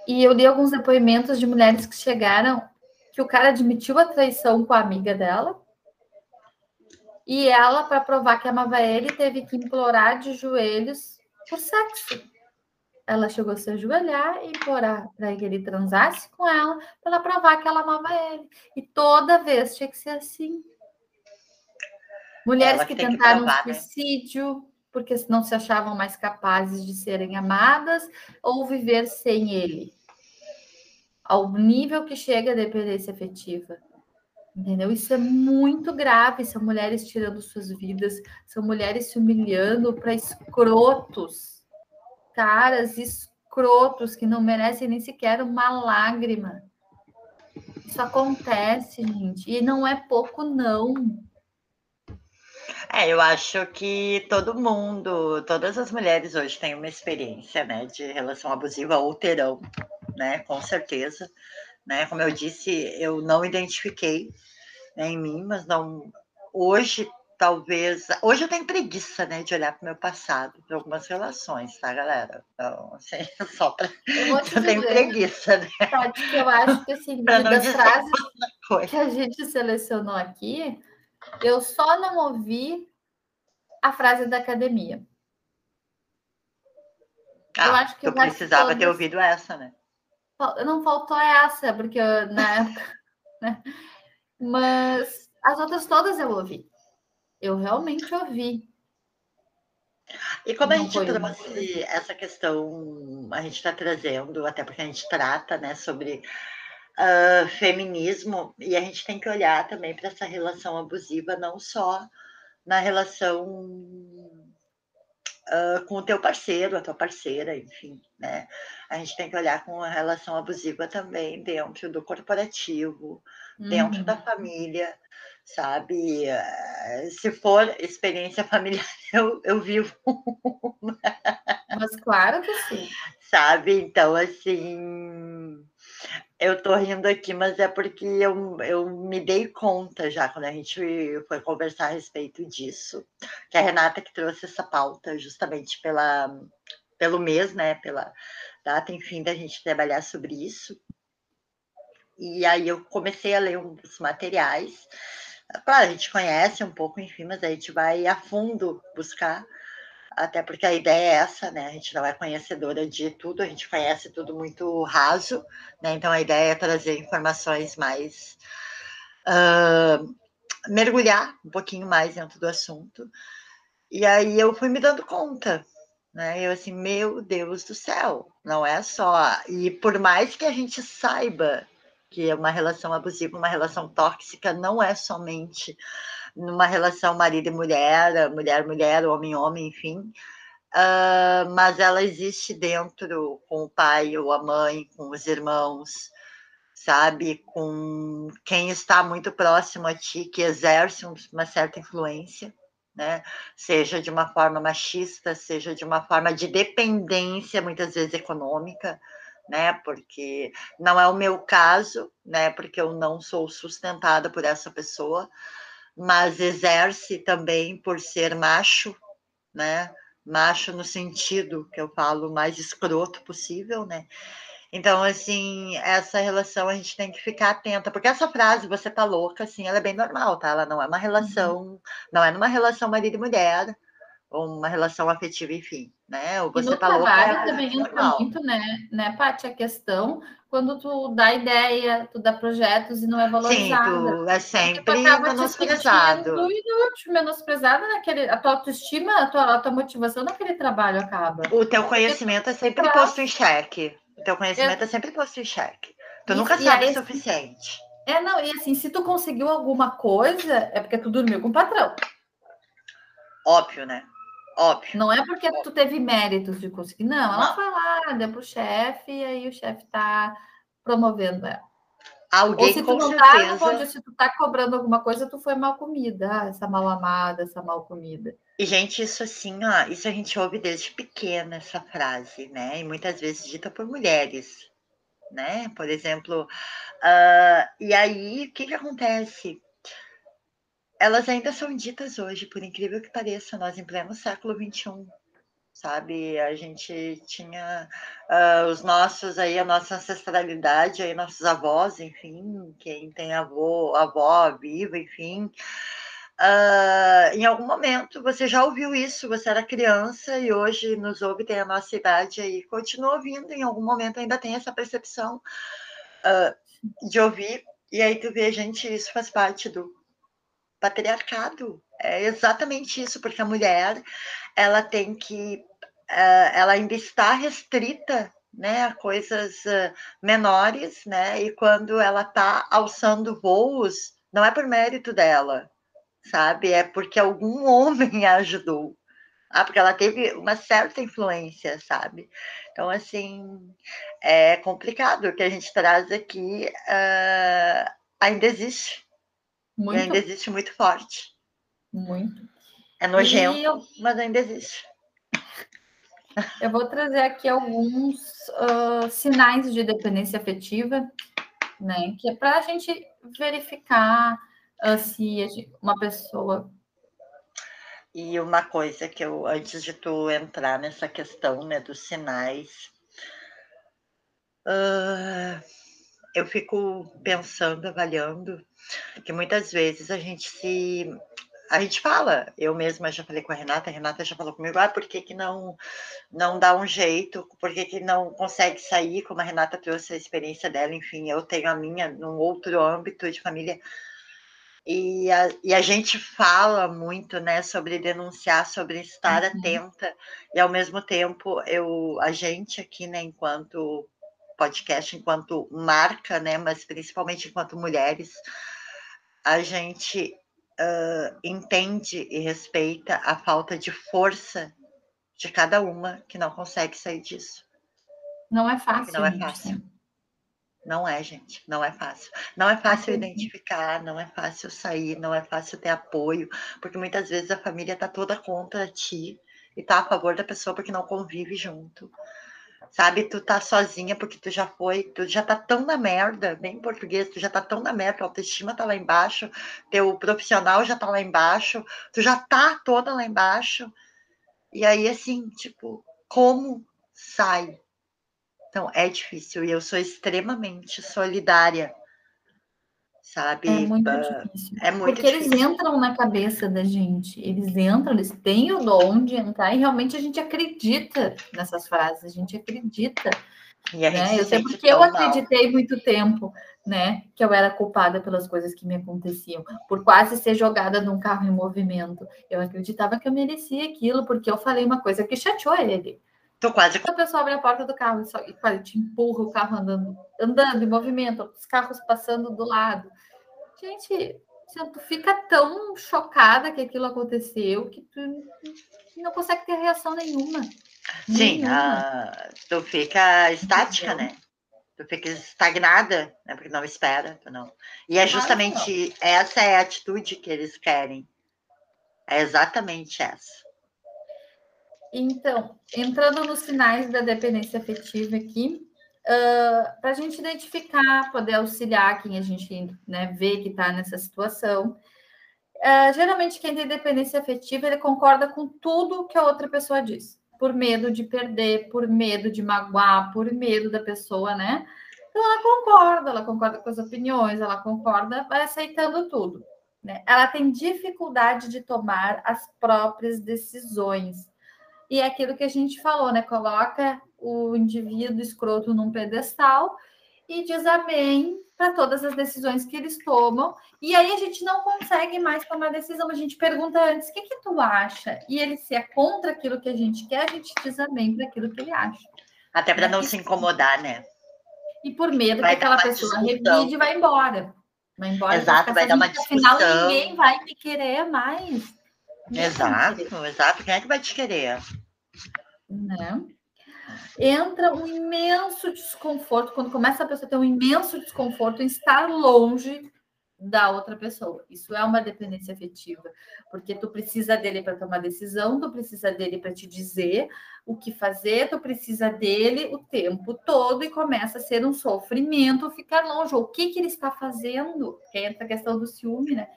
e eu li alguns depoimentos de mulheres que chegaram que o cara admitiu a traição com a amiga dela, e ela, para provar que amava ele, teve que implorar de joelhos por sexo. Ela chegou a se ajoelhar e implorar para que ele transasse com ela, para provar que ela amava ele. E toda vez tinha que ser assim. Mulheres que, que tentaram que provar, né? suicídio, né? porque não se achavam mais capazes de serem amadas ou viver sem ele. Ao nível que chega a dependência afetiva. Entendeu? Isso é muito grave. São mulheres tirando suas vidas, são mulheres se humilhando para escrotos, caras escrotos que não merecem nem sequer uma lágrima. Isso acontece, gente, e não é pouco, não.
É, eu acho que todo mundo, todas as mulheres hoje têm uma experiência, né, de relação abusiva ou terão, né, com certeza né? Como eu disse, eu não identifiquei né, em mim, mas não. Hoje, talvez. Hoje eu tenho preguiça, né, de olhar para o meu passado, para algumas relações, tá, galera? Então, assim, só para. Eu, eu tenho preguiça, né?
Sabe que eu acho que, assim, das frases que a gente selecionou aqui, eu só não ouvi a frase da academia.
Ah, eu acho que eu precisava todas... ter ouvido essa, né?
Não faltou essa, porque na época. Né? Mas as outras todas eu ouvi. Eu realmente ouvi.
E como Não a gente trouxe essa questão, a gente está trazendo, até porque a gente trata né, sobre uh, feminismo, e a gente tem que olhar também para essa relação abusiva, não só na relação uh, com o teu parceiro, a tua parceira, enfim, né? A gente tem que olhar com a relação abusiva também dentro do corporativo, uhum. dentro da família, sabe? Se for experiência familiar, eu, eu vivo.
Mas claro que sim.
Sabe? Então, assim, eu tô rindo aqui, mas é porque eu, eu me dei conta já quando a gente foi conversar a respeito disso, que a Renata que trouxe essa pauta justamente pela, pelo mês, né? Pela data, enfim, da gente trabalhar sobre isso. E aí eu comecei a ler uns materiais. Claro, a gente conhece um pouco, enfim, mas a gente vai a fundo buscar até porque a ideia é essa, né? A gente não é conhecedora de tudo, a gente conhece tudo muito raso, né? Então a ideia é trazer informações mais. Uh, mergulhar um pouquinho mais dentro do assunto. E aí eu fui me dando conta, né? Eu assim, meu Deus do céu, não é só. E por mais que a gente saiba que é uma relação abusiva, uma relação tóxica, não é somente numa relação marido e mulher, mulher, mulher, homem, homem, enfim. Uh, mas ela existe dentro com o pai ou a mãe, com os irmãos, sabe? Com quem está muito próximo a ti, que exerce uma certa influência, né? Seja de uma forma machista, seja de uma forma de dependência, muitas vezes econômica, né? Porque não é o meu caso, né? Porque eu não sou sustentada por essa pessoa, mas exerce também por ser macho, né? Macho no sentido que eu falo mais escroto possível, né? Então, assim, essa relação a gente tem que ficar atenta, porque essa frase, você tá louca, assim, ela é bem normal, tá? Ela não é uma relação, uhum. não é numa relação marido e mulher, ou uma relação afetiva, enfim, né? Ou
E
você
no
tá louca,
trabalho
é
também entra
normal.
muito, né, né, Paty, a questão quando tu dá ideia, tu dá projetos e não é
Sim,
valorizada.
tu é
Porque
sempre menosprezado.
inútil, menosprezada naquele. A tua autoestima, a tua, a tua motivação naquele trabalho acaba.
O teu conhecimento é sempre posto em xeque. O teu conhecimento é sempre posto em xeque. Tu
Isso,
nunca
e
sabe
aí,
o suficiente.
É, não, e assim, se tu conseguiu alguma coisa, é porque tu dormiu com o patrão.
Óbvio, né? Óbvio.
Não é porque tu teve méritos de conseguir. Não, ela foi lá, deu pro chefe, e aí o chefe tá promovendo ela. Ou
Alguém
se tu
com
não tá,
certeza.
onde, se tu tá cobrando alguma coisa, tu foi mal comida. Ah, essa mal amada, essa mal comida.
E, gente, isso assim, ó, isso a gente ouve desde pequena, essa frase, né? E muitas vezes dita por mulheres, né? Por exemplo, ah, e aí, o que que acontece? Elas ainda são ditas hoje, por incrível que pareça, nós em pleno século XXI, sabe? A gente tinha ah, os nossos aí, a nossa ancestralidade, aí nossos avós, enfim, quem tem avô, avó viva, enfim, ah, em algum momento você já ouviu isso, você era criança e hoje nos ouve, tem a nossa idade aí, continua ouvindo, em algum momento ainda tem essa percepção ah, de ouvir, e aí tu vê, gente, isso faz parte do patriarcado. É exatamente isso, porque a mulher ela tem que, ah, ela ainda está restrita né, a coisas ah, menores, né? E quando ela está alçando voos, não é por mérito dela, sabe? É porque algum homem a ajudou. Ah, porque ela teve uma certa influência, sabe? Então, assim, é complicado. O que a gente traz aqui ah, ainda existe. E
Muito,
ainda existe muito forte.
muito.
É nojento,
E eu,
mas ainda existe.
eu vou trazer aqui alguns ah, sinais de dependência afetiva, né? Que é para a gente verificar ah, se uma pessoa
E uma coisa que eu, antes de tu entrar nessa questão, né, dos sinais, ah, eu fico pensando, avaliando, que muitas vezes a gente se. A gente fala, eu mesma já falei com a Renata, a Renata já falou comigo, ah, por que, que não, não dá um jeito, por que, que não consegue sair, como a Renata trouxe a experiência dela, enfim, eu tenho a minha num outro âmbito de família, e a, e a gente fala muito, né, sobre denunciar, sobre estar
Uhum.
atenta, e ao mesmo tempo, eu, a gente aqui, né, enquanto podcast, enquanto marca, né, mas principalmente enquanto mulheres, a gente ah, entende e respeita a falta de força de cada uma que não consegue sair disso.
não é fácil.
Não é
gente,
fácil.
né?
Não é, gente, não é fácil. Não é fácil
Acredito.
identificar, não é fácil sair, não é fácil ter apoio, porque muitas vezes a família está toda contra ti e tá a favor da pessoa porque não convive junto. Sabe, tu tá sozinha porque tu já foi, tu já tá tão na merda, bem em português, tu já tá tão na merda, a autoestima tá lá embaixo, teu profissional já tá lá embaixo, tu já tá toda lá embaixo. E aí, assim, tipo, como sai? Então, é difícil e eu sou extremamente solidária, sabe?
É muito difícil.
é muito
Porque eles
difícil.
entram na cabeça da gente, eles entram, eles têm o dom de entrar e realmente a gente acredita nessas frases, a gente acredita,
E a gente
né? Eu sei porque eu
tão mal.
acreditei muito tempo, né, que eu era culpada pelas coisas que me aconteciam, por quase ser jogada num carro em movimento. Eu acreditava que eu merecia aquilo porque eu falei uma coisa que chateou ele.
Tu quase
A pessoa abre a porta do carro e, só, e quase te empurra o carro andando, andando em movimento, os carros passando do lado. Gente, tu fica tão chocada que aquilo aconteceu que tu não consegue ter reação nenhuma.
Sim,
Nenhuma.
ah, tu fica estática,
Entendeu?
né? Tu fica estagnada, né? Porque não espera, tu não. E é justamente essa é a atitude que eles querem. É exatamente essa.
Então, entrando nos sinais da dependência afetiva aqui, para a gente identificar, poder auxiliar quem a gente né, vê que está nessa situação. ah, geralmente, quem tem dependência afetiva, ele concorda com tudo que a outra pessoa diz, por medo de perder, por medo de magoar, por medo da pessoa, né? Então, ela concorda, ela concorda com as opiniões, ela concorda, vai aceitando tudo, né? Ela tem dificuldade de tomar as próprias decisões. E é aquilo que a gente falou, né? Coloca o indivíduo escroto num pedestal e diz amém para todas as decisões que eles tomam. E aí a gente não consegue mais tomar decisão. A gente pergunta antes: o que, que tu acha? E ele se é contra aquilo que a gente quer, a gente diz amém para aquilo que ele acha.
Até para não se incomodar, né?
E por medo
Vai
que aquela pessoa
discussão.
revide e vai embora. Vai embora.
Exato, vai dar uma
porque Afinal,
discussão.
ninguém vai me querer mais.
Exato, exato. Quem é que vai te querer?
né? Entra um imenso desconforto, quando começa a pessoa a ter um imenso desconforto em estar longe da outra pessoa. Isso é uma dependência afetiva, porque tu precisa dele para tomar decisão, tu precisa dele para te dizer o que fazer, tu precisa dele o tempo todo e começa a ser um sofrimento ficar longe. O que que ele está fazendo? Que entra a questão do ciúme, né?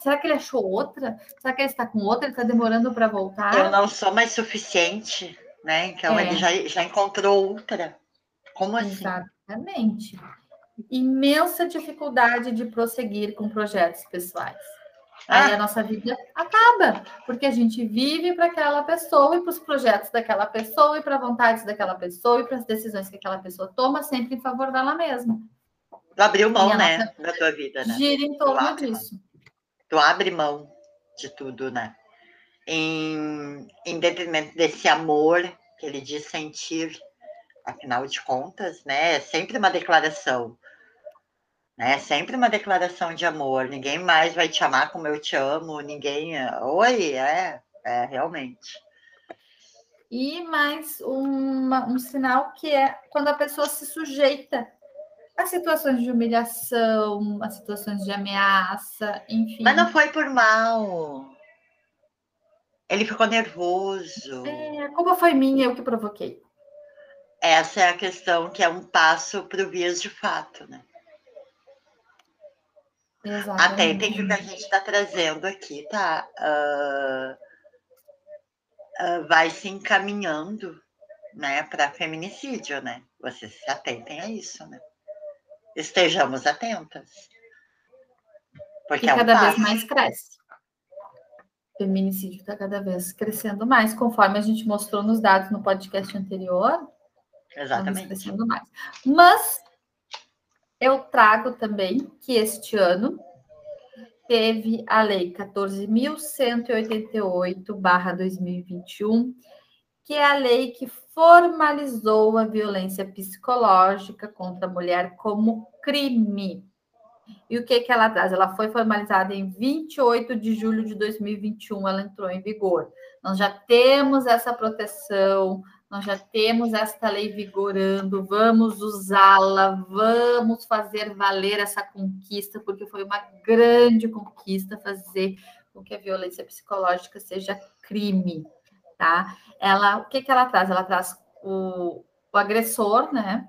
Será que ele achou outra? Será que ele está com outra? Ele está demorando para voltar?
Eu não sou mais suficiente, né? Então
É.
ele já, já encontrou outra. Como assim?
Exatamente. Imensa dificuldade de prosseguir com projetos pessoais. Aí
Ah.
a nossa vida acaba, porque a gente vive para aquela pessoa e para os projetos daquela pessoa e para vontades daquela pessoa e para as decisões que aquela pessoa toma, sempre em favor dela mesma.
Tu abriu mão, né? Da tua vida, né?
Gira em torno
Claro.
disso.
Tu abre mão de tudo, né? Em, em detrimento desse amor que ele diz sentir, afinal de contas, né? É sempre uma declaração. Né? É sempre uma declaração de amor. Ninguém mais vai te amar como eu te amo. Ninguém. Oi, é, é realmente.
E mais uma- um sinal que é quando a pessoa se sujeita a situações de humilhação, a situações de ameaça, enfim.
Mas não foi por mal. Ele ficou nervoso.
É, a culpa foi minha, eu que provoquei.
Essa é a questão que é um passo para o vias de fato, né? Atentem que o que a gente está trazendo aqui, tá? Ah, ah, vai se encaminhando, né, para feminicídio, né? Vocês se atentem a isso, né? Estejamos atentas. Porque
E
é um
cada vez mais cresce. O feminicídio está cada vez crescendo mais, conforme a gente mostrou nos dados no podcast anterior.
Exatamente.
crescendo mais. Mas eu trago também que este ano teve a Lei 14.188-2021, que é a lei que formalizou a violência psicológica contra a mulher como crime. E o que, que ela traz? Ela foi formalizada em 28 de julho de 2021, ela entrou em vigor. Nós já temos essa proteção, nós já temos esta lei vigorando, vamos usá-la, vamos fazer valer essa conquista, porque foi uma grande conquista fazer com que a violência psicológica seja crime, tá? Ela, o que, que ela traz? Ela traz o, o agressor, né?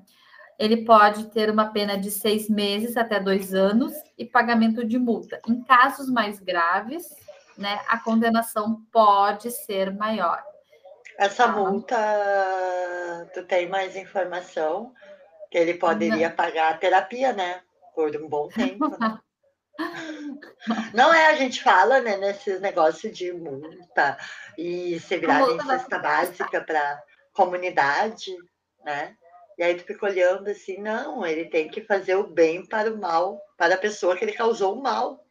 Ele pode ter uma pena de seis meses até dois anos e pagamento de multa. Em casos mais graves, né, a condenação pode ser maior.
Essa
Tá.
multa, tu tem mais informação que ele poderia pagar a terapia, né? Por um bom tempo. né? Não é, a gente fala, né, nesses negócios de multa e
multa vai
cesta básica para comunidade, né? E aí tu fica olhando assim, não, ele tem que fazer o bem para o mal, para a pessoa que ele causou o mal.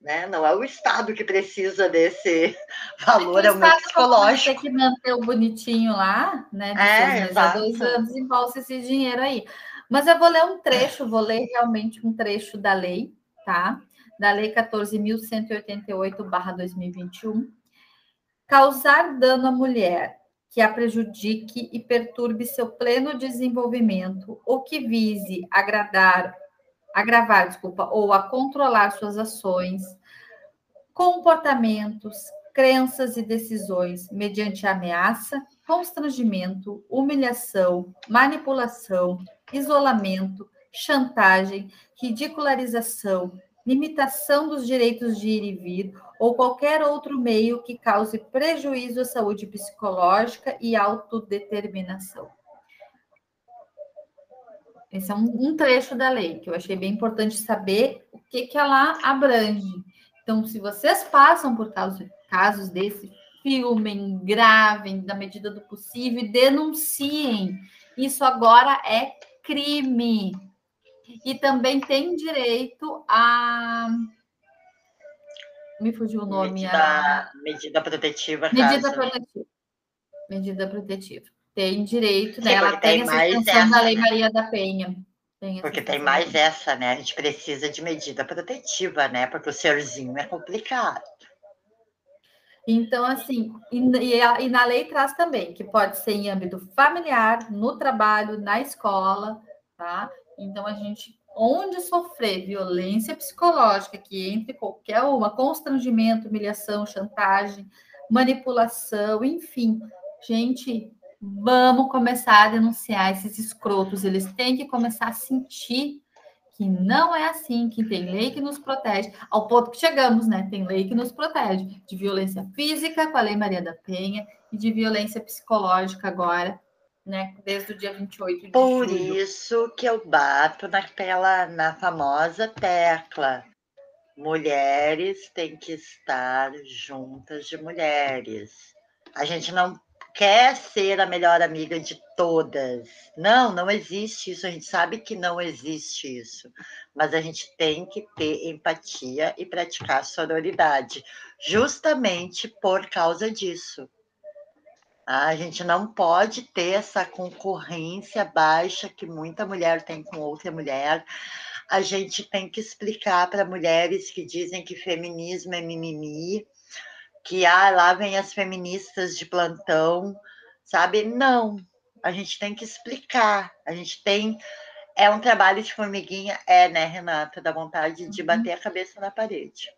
Né? Não é o Estado que precisa desse valor, é o meu psicológico.
Que manter o bonitinho lá, né?
É,
a
exato.
dois anos, embolsa esse dinheiro aí. Mas eu vou ler um trecho, vou ler realmente um trecho da lei, tá? Da lei 14.188-2021. Causar dano à mulher que a prejudique e perturbe seu pleno desenvolvimento ou que vise agradar, agravar, desculpa, ou a controlar suas ações, comportamentos, crenças e decisões mediante ameaça, constrangimento, humilhação, manipulação, isolamento, chantagem, ridicularização, limitação dos direitos de ir e vir ou qualquer outro meio que cause prejuízo à saúde psicológica e autodeterminação. Esse é um, um trecho da lei que eu achei bem importante saber o que, que ela abrange. Então, se vocês passam por casos, casos desse, filmem, gravem da medida do possível e denunciem. Isso agora é crime. E também tem direito a. Me fugiu o nome.
Medida,
a...
medida protetiva.
Medida
caso-
protetiva. Medida protetiva. Tem direito, né?
Sim,
Ela tem
tem
essa extensão da
essa,
Lei
né?
Maria da Penha. Tem
Porque tem
da
mais essa, né? A gente precisa de medida protetiva, né? Porque o serzinho é complicado.
Então, assim, e, e a- e na lei traz também que pode ser em âmbito familiar, no trabalho, na escola, tá? Então, a gente, onde sofrer violência psicológica, que entre qualquer uma, constrangimento, humilhação, chantagem, manipulação, enfim, gente, vamos começar a denunciar esses escrotos, eles têm que começar a sentir que não é assim, que tem lei que nos protege, ao ponto que chegamos, né? Tem lei que nos protege de violência física com a Lei Maria da Penha e de violência psicológica agora, né? Desde o dia 28 de
Por
julho.
isso que eu bato naquela, na famosa tecla. Mulheres têm que estar juntas de mulheres. A gente não quer ser a melhor amiga de todas. Não, não existe isso. A gente sabe que não existe isso. Mas a gente tem que ter empatia e praticar sororidade, justamente por causa disso. A gente não pode ter essa concorrência baixa que muita mulher tem com outra mulher. A gente tem que explicar para mulheres que dizem que feminismo é mimimi, que ah, lá vem as feministas de plantão, sabe? Não, a gente tem que explicar. A gente tem. É um trabalho de formiguinha, é, né, Renata? Dá vontade de
Uhum.
bater a cabeça na parede.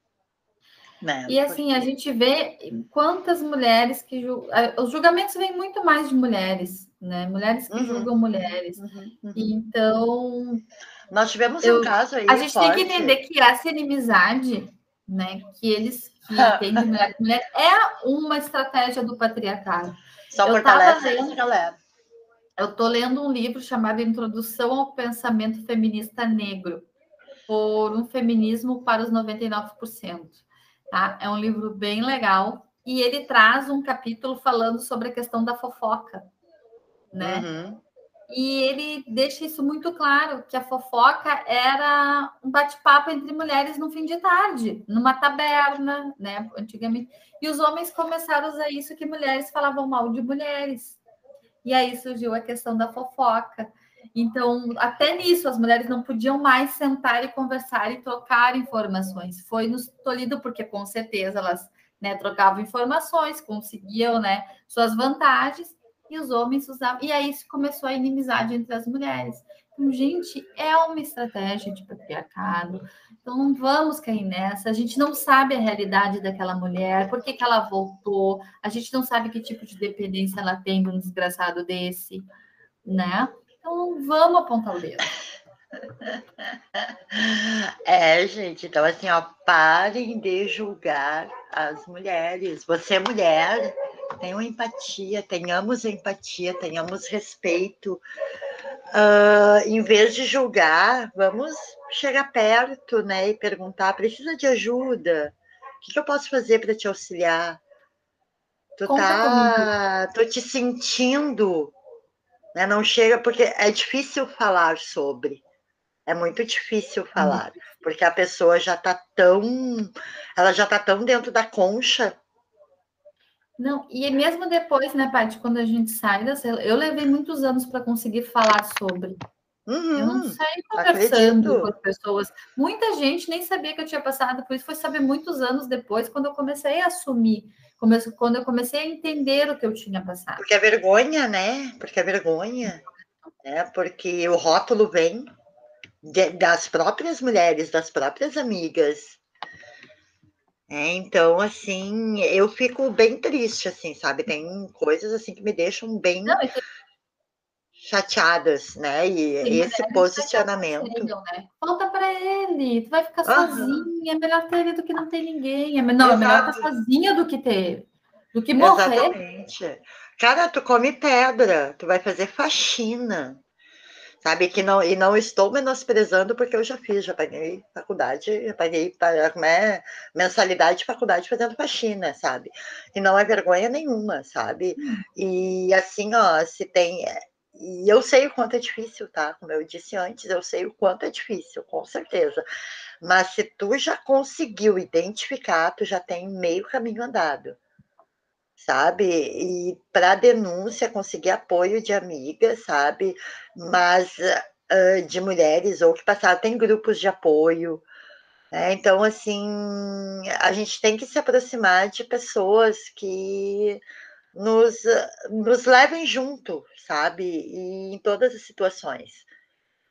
Né?
E assim, a
Porque-
gente vê quantas mulheres que ju- eh, os julgamentos vêm muito mais de mulheres, né? Mulheres que
Uhum.
julgam mulheres.
Uhum, uhum.
Então,
Nós tivemos
Eu-
um caso aí.
a gente tem que
forte.
entender que essa inimizade, né, que eles que mulher com mulher é uma estratégia do patriarcado.
Só
Eu
fortalece
lendo-
galera.
Eu estou lendo um livro chamado Introdução ao Pensamento Feminista Negro, por um feminismo para os 99%. Tá? É um livro bem legal e ele traz um capítulo falando sobre a questão da fofoca, né?
Uhum.
E ele deixa isso muito claro, que a fofoca era um bate-papo entre mulheres no fim de tarde, numa taberna, né, antigamente. E os homens começaram a usar isso que mulheres falavam mal de mulheres. E aí surgiu a questão da fofoca. Então, até nisso, as mulheres não podiam mais sentar e conversar e trocar informações. Foi nos tolhido porque, com certeza, elas né, trocavam informações, conseguiam né, suas vantagens, e os homens usavam. E aí começou a inimizade entre as mulheres. Então, gente, é uma estratégia de patriarcado. Então, não vamos cair nessa. A gente não sabe a realidade daquela mulher, por que, que ela voltou, a gente não sabe que tipo de dependência ela tem de um desgraçado desse, né? Então, não vamos apontar o dedo.
É, gente, então assim, ó, parem de julgar as mulheres. Você é mulher, tenham empatia, tenhamos empatia, tenhamos respeito. Ah, em vez de julgar, vamos chegar perto, né, e perguntar: precisa de ajuda? O que, que eu posso fazer para te auxiliar? Tu
Conta
tá, tô te sentindo, né? Não chega porque é difícil falar sobre. É muito difícil falar, porque a pessoa já tá tão, ela já tá tão dentro da concha.
Não, e mesmo depois, né, Paty, quando a gente sai da cela, eu levei muitos anos para conseguir falar sobre. Eu não
Uhum,
saí conversando
acredito.
com as pessoas. Muita gente nem sabia que eu tinha passado por isso, foi saber muitos anos depois, quando eu comecei a assumir, quando eu comecei a entender o que eu tinha passado.
porque é vergonha, né? Porque é vergonha, né? Porque o rótulo vem de- das próprias mulheres, das próprias amigas. É, então, assim, eu fico bem triste, assim, sabe? Tem coisas assim que me deixam bem
Não, tem
chateadas, né? E
Tem
esse
que
posicionamento.
aconselham, né? Para ele, tu vai ficar
Aham.
sozinha, é melhor ter ele do que não ter ninguém. É, não, é melhor estar
Exato.
sozinha do que ter, do que morrer.
Exatamente. Cara, tu come pedra, tu vai fazer faxina. Sabe? Que não, e não estou menosprezando porque eu já fiz, já paguei faculdade, já paguei para, como é, mensalidade de faculdade fazendo faxina, sabe? E não é vergonha nenhuma, sabe? E assim, ó, se tem. E eu sei o quanto é difícil, tá? Como eu disse antes, eu sei o quanto é difícil, com certeza. Mas se tu já conseguiu identificar, tu já tem meio caminho andado sabe? E para denúncia conseguir apoio de amigas, sabe? Mas uh, de mulheres ou que passaram, tem grupos de apoio. Né? Então, assim, a gente tem que se aproximar de pessoas que nos, nos levem junto, sabe? E em todas as situações,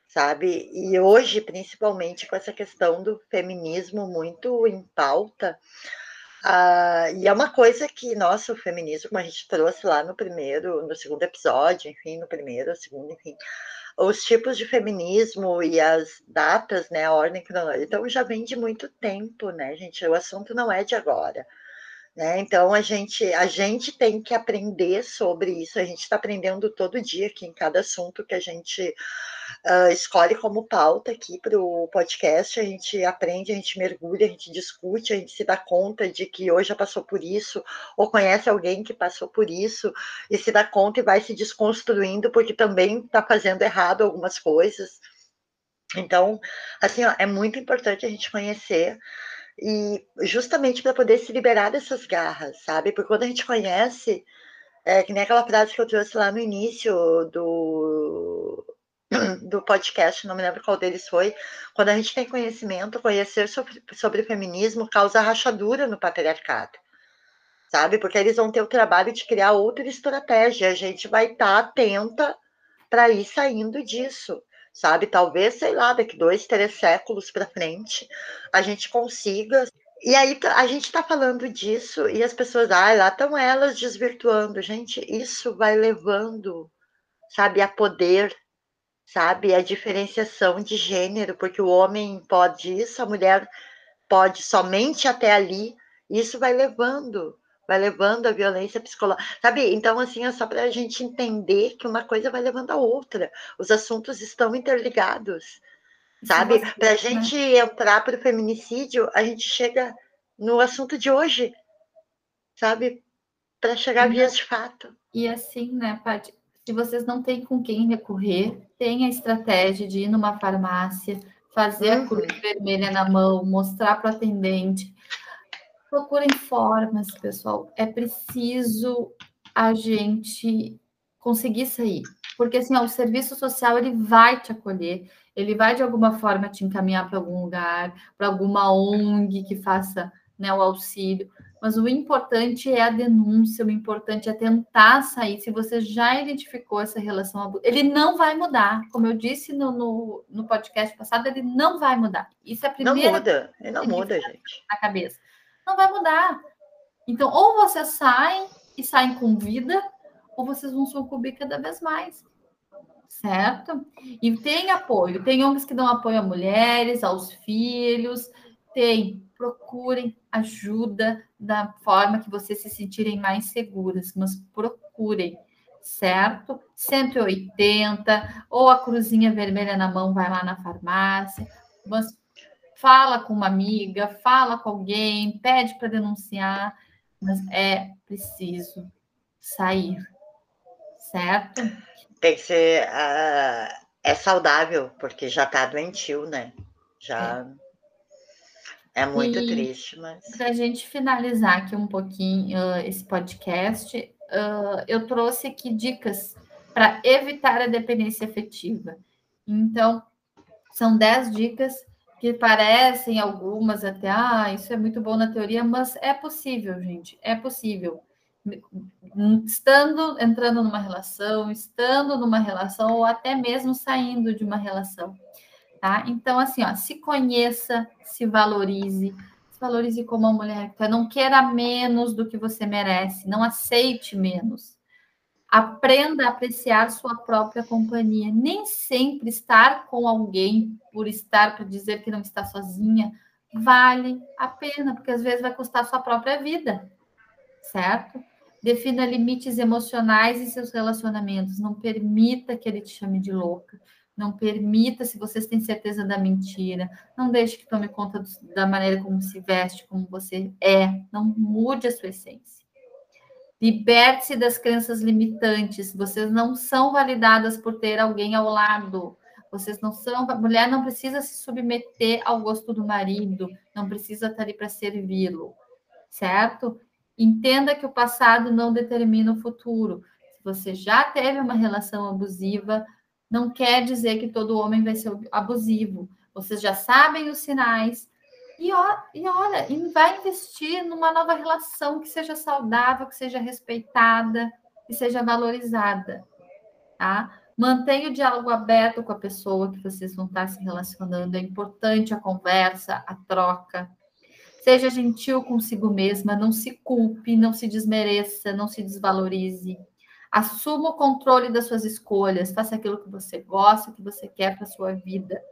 sabe? E hoje, principalmente com essa questão do feminismo muito em pauta, ah, e é uma coisa que, nossa, o feminismo, como a gente trouxe lá no primeiro, no segundo episódio, enfim, no primeiro, segundo, enfim, os tipos de feminismo e as datas, né, a ordem cronológica, então já vem de muito tempo, né, gente? O assunto não é de agora. Né? Então a gente a gente tem que aprender sobre isso. A gente está aprendendo todo dia aqui em cada assunto que a gente uh, escolhe como pauta aqui para o podcast. A gente aprende, a gente mergulha, a gente discute, a gente se dá conta de que hoje já passou por isso ou conhece alguém que passou por isso e se dá conta e vai se desconstruindo porque também está fazendo errado algumas coisas. Então, assim, ó, é muito importante a gente conhecer e justamente para poder se liberar dessas garras, sabe? Porque quando a gente conhece, é que nem aquela frase que eu trouxe lá no início do, do podcast, não me lembro qual deles foi, quando a gente tem conhecimento, conhecer sobre, sobre feminismo causa rachadura no patriarcado, sabe? Porque eles vão ter o trabalho de criar outra estratégia, a gente vai estar tá atenta para ir saindo disso sabe? Talvez, sei lá, daqui dois, três séculos para frente, a gente consiga. E aí a gente está falando disso e as pessoas, ah, lá estão elas desvirtuando. Gente, isso vai levando, sabe, a poder, sabe, a diferenciação de gênero, porque o homem pode isso, a mulher pode somente até ali. Isso vai levando vai levando a violência psicológica, sabe? Então, assim, é só para a gente entender que uma coisa vai levando a outra. Os assuntos estão interligados, sabe? Para a gente né? entrar para o feminicídio, a gente chega no assunto de hoje, sabe? Para chegar a vias de fato.
E assim, né, Paty? Se vocês não têm com quem recorrer, tem a estratégia de ir numa farmácia, fazer uhum. a cruz vermelha na mão, mostrar para o atendente, Procurem formas, pessoal. É preciso a gente conseguir sair. Porque assim, ó, o serviço social ele vai te acolher, ele vai de alguma forma te encaminhar para algum lugar, para alguma ONG que faça né, o auxílio. Mas o importante é a denúncia, o importante é tentar sair. Se você já identificou essa relação, ele não vai mudar. Como eu disse no, no, no podcast passado, ele não vai mudar. Isso é a primeira.
Não muda, ele não muda, gente.
Na cabeça não vai mudar. Então, ou vocês saem e saem com vida, ou vocês vão sucumbir cada vez mais. Certo? E tem apoio. Tem ONGs que dão apoio a mulheres, aos filhos. Tem. Procurem ajuda da forma que vocês se sentirem mais seguras, mas procurem certo? 180, ou a cruzinha vermelha na mão, vai lá na farmácia, mas fala com uma amiga, fala com alguém, pede para denunciar, mas é preciso sair, certo?
Tem que ser. Uh, é saudável, porque já está doentio, né? Já. É, é muito e, triste, mas.
Para a gente finalizar aqui um pouquinho uh, esse podcast, uh, eu trouxe aqui dicas para evitar a dependência afetiva. Então, são 10 dicas que parecem algumas até, ah, isso é muito bom na teoria, mas é possível, gente, é possível. Estando, entrando numa relação, estando numa relação, ou até mesmo saindo de uma relação, tá? Então, assim, ó, se conheça, se valorize, se valorize como uma mulher, não queira menos do que você merece, não aceite menos, Aprenda a apreciar sua própria companhia. Nem sempre estar com alguém por estar, para dizer que não está sozinha, vale a pena, porque às vezes vai custar sua própria vida, certo? Defina limites emocionais em seus relacionamentos. Não permita que ele te chame de louca. Não permita, se vocês têm certeza da mentira, não deixe que tome conta do, da maneira como se veste, como você é. Não mude a sua essência. Liberte-se das crenças limitantes. Vocês não são validadas por ter alguém ao lado. Vocês não são. A mulher não precisa se submeter ao gosto do marido, não precisa estar ali para servi-lo, certo? Entenda que o passado não determina o futuro. Se você já teve uma relação abusiva, não quer dizer que todo homem vai ser abusivo. Vocês já sabem os sinais. E, e olha, e vai investir numa nova relação que seja saudável, que seja respeitada, que seja valorizada. Tá? Mantenha o diálogo aberto com a pessoa que vocês vão estar se relacionando. É importante a conversa, a troca. Seja gentil consigo mesma, não se culpe, não se desmereça, não se desvalorize. Assuma o controle das suas escolhas, faça aquilo que você gosta, que você quer para a sua vida.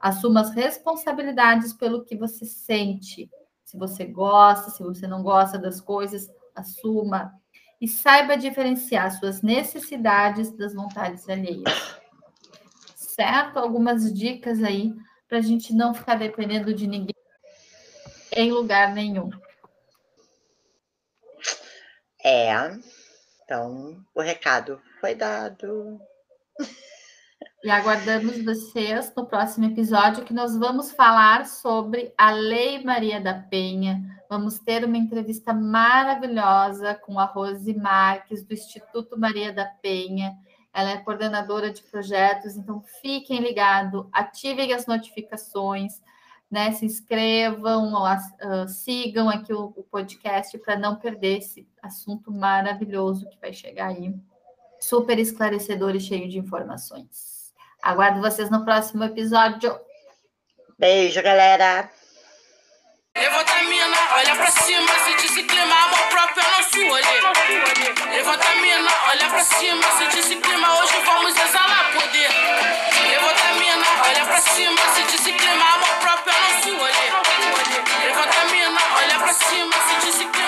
Assuma as responsabilidades pelo que você sente. Se você gosta, se você não gosta das coisas, assuma. E saiba diferenciar suas necessidades das vontades alheias. Certo? Algumas dicas aí para a gente não ficar dependendo de ninguém em lugar nenhum.
É, então, o recado foi dado.
E aguardamos vocês no próximo episódio que nós vamos falar sobre a Lei Maria da Penha. Vamos ter uma entrevista maravilhosa com a Rose Marques, do Instituto Maria da Penha. Ela é coordenadora de projetos, então fiquem ligados, ativem as notificações né? Se inscrevam, uh, sigam aqui o, o podcast para não perder esse assunto maravilhoso que vai chegar aí, super esclarecedor e cheio de informações. Aguardo vocês no próximo episódio.
Beijo, galera.
Levanta a mina, olha pra cima, sente esse clima, amor próprio é nosso rolê. Levanta a mina, olha pra cima, sente esse clima, hoje vamos exalar poder. Levanta a mina, olha pra cima, sente esse clima, amor próprio é nosso rolê. Levanta a mina, olha pra cima, sente esse clima.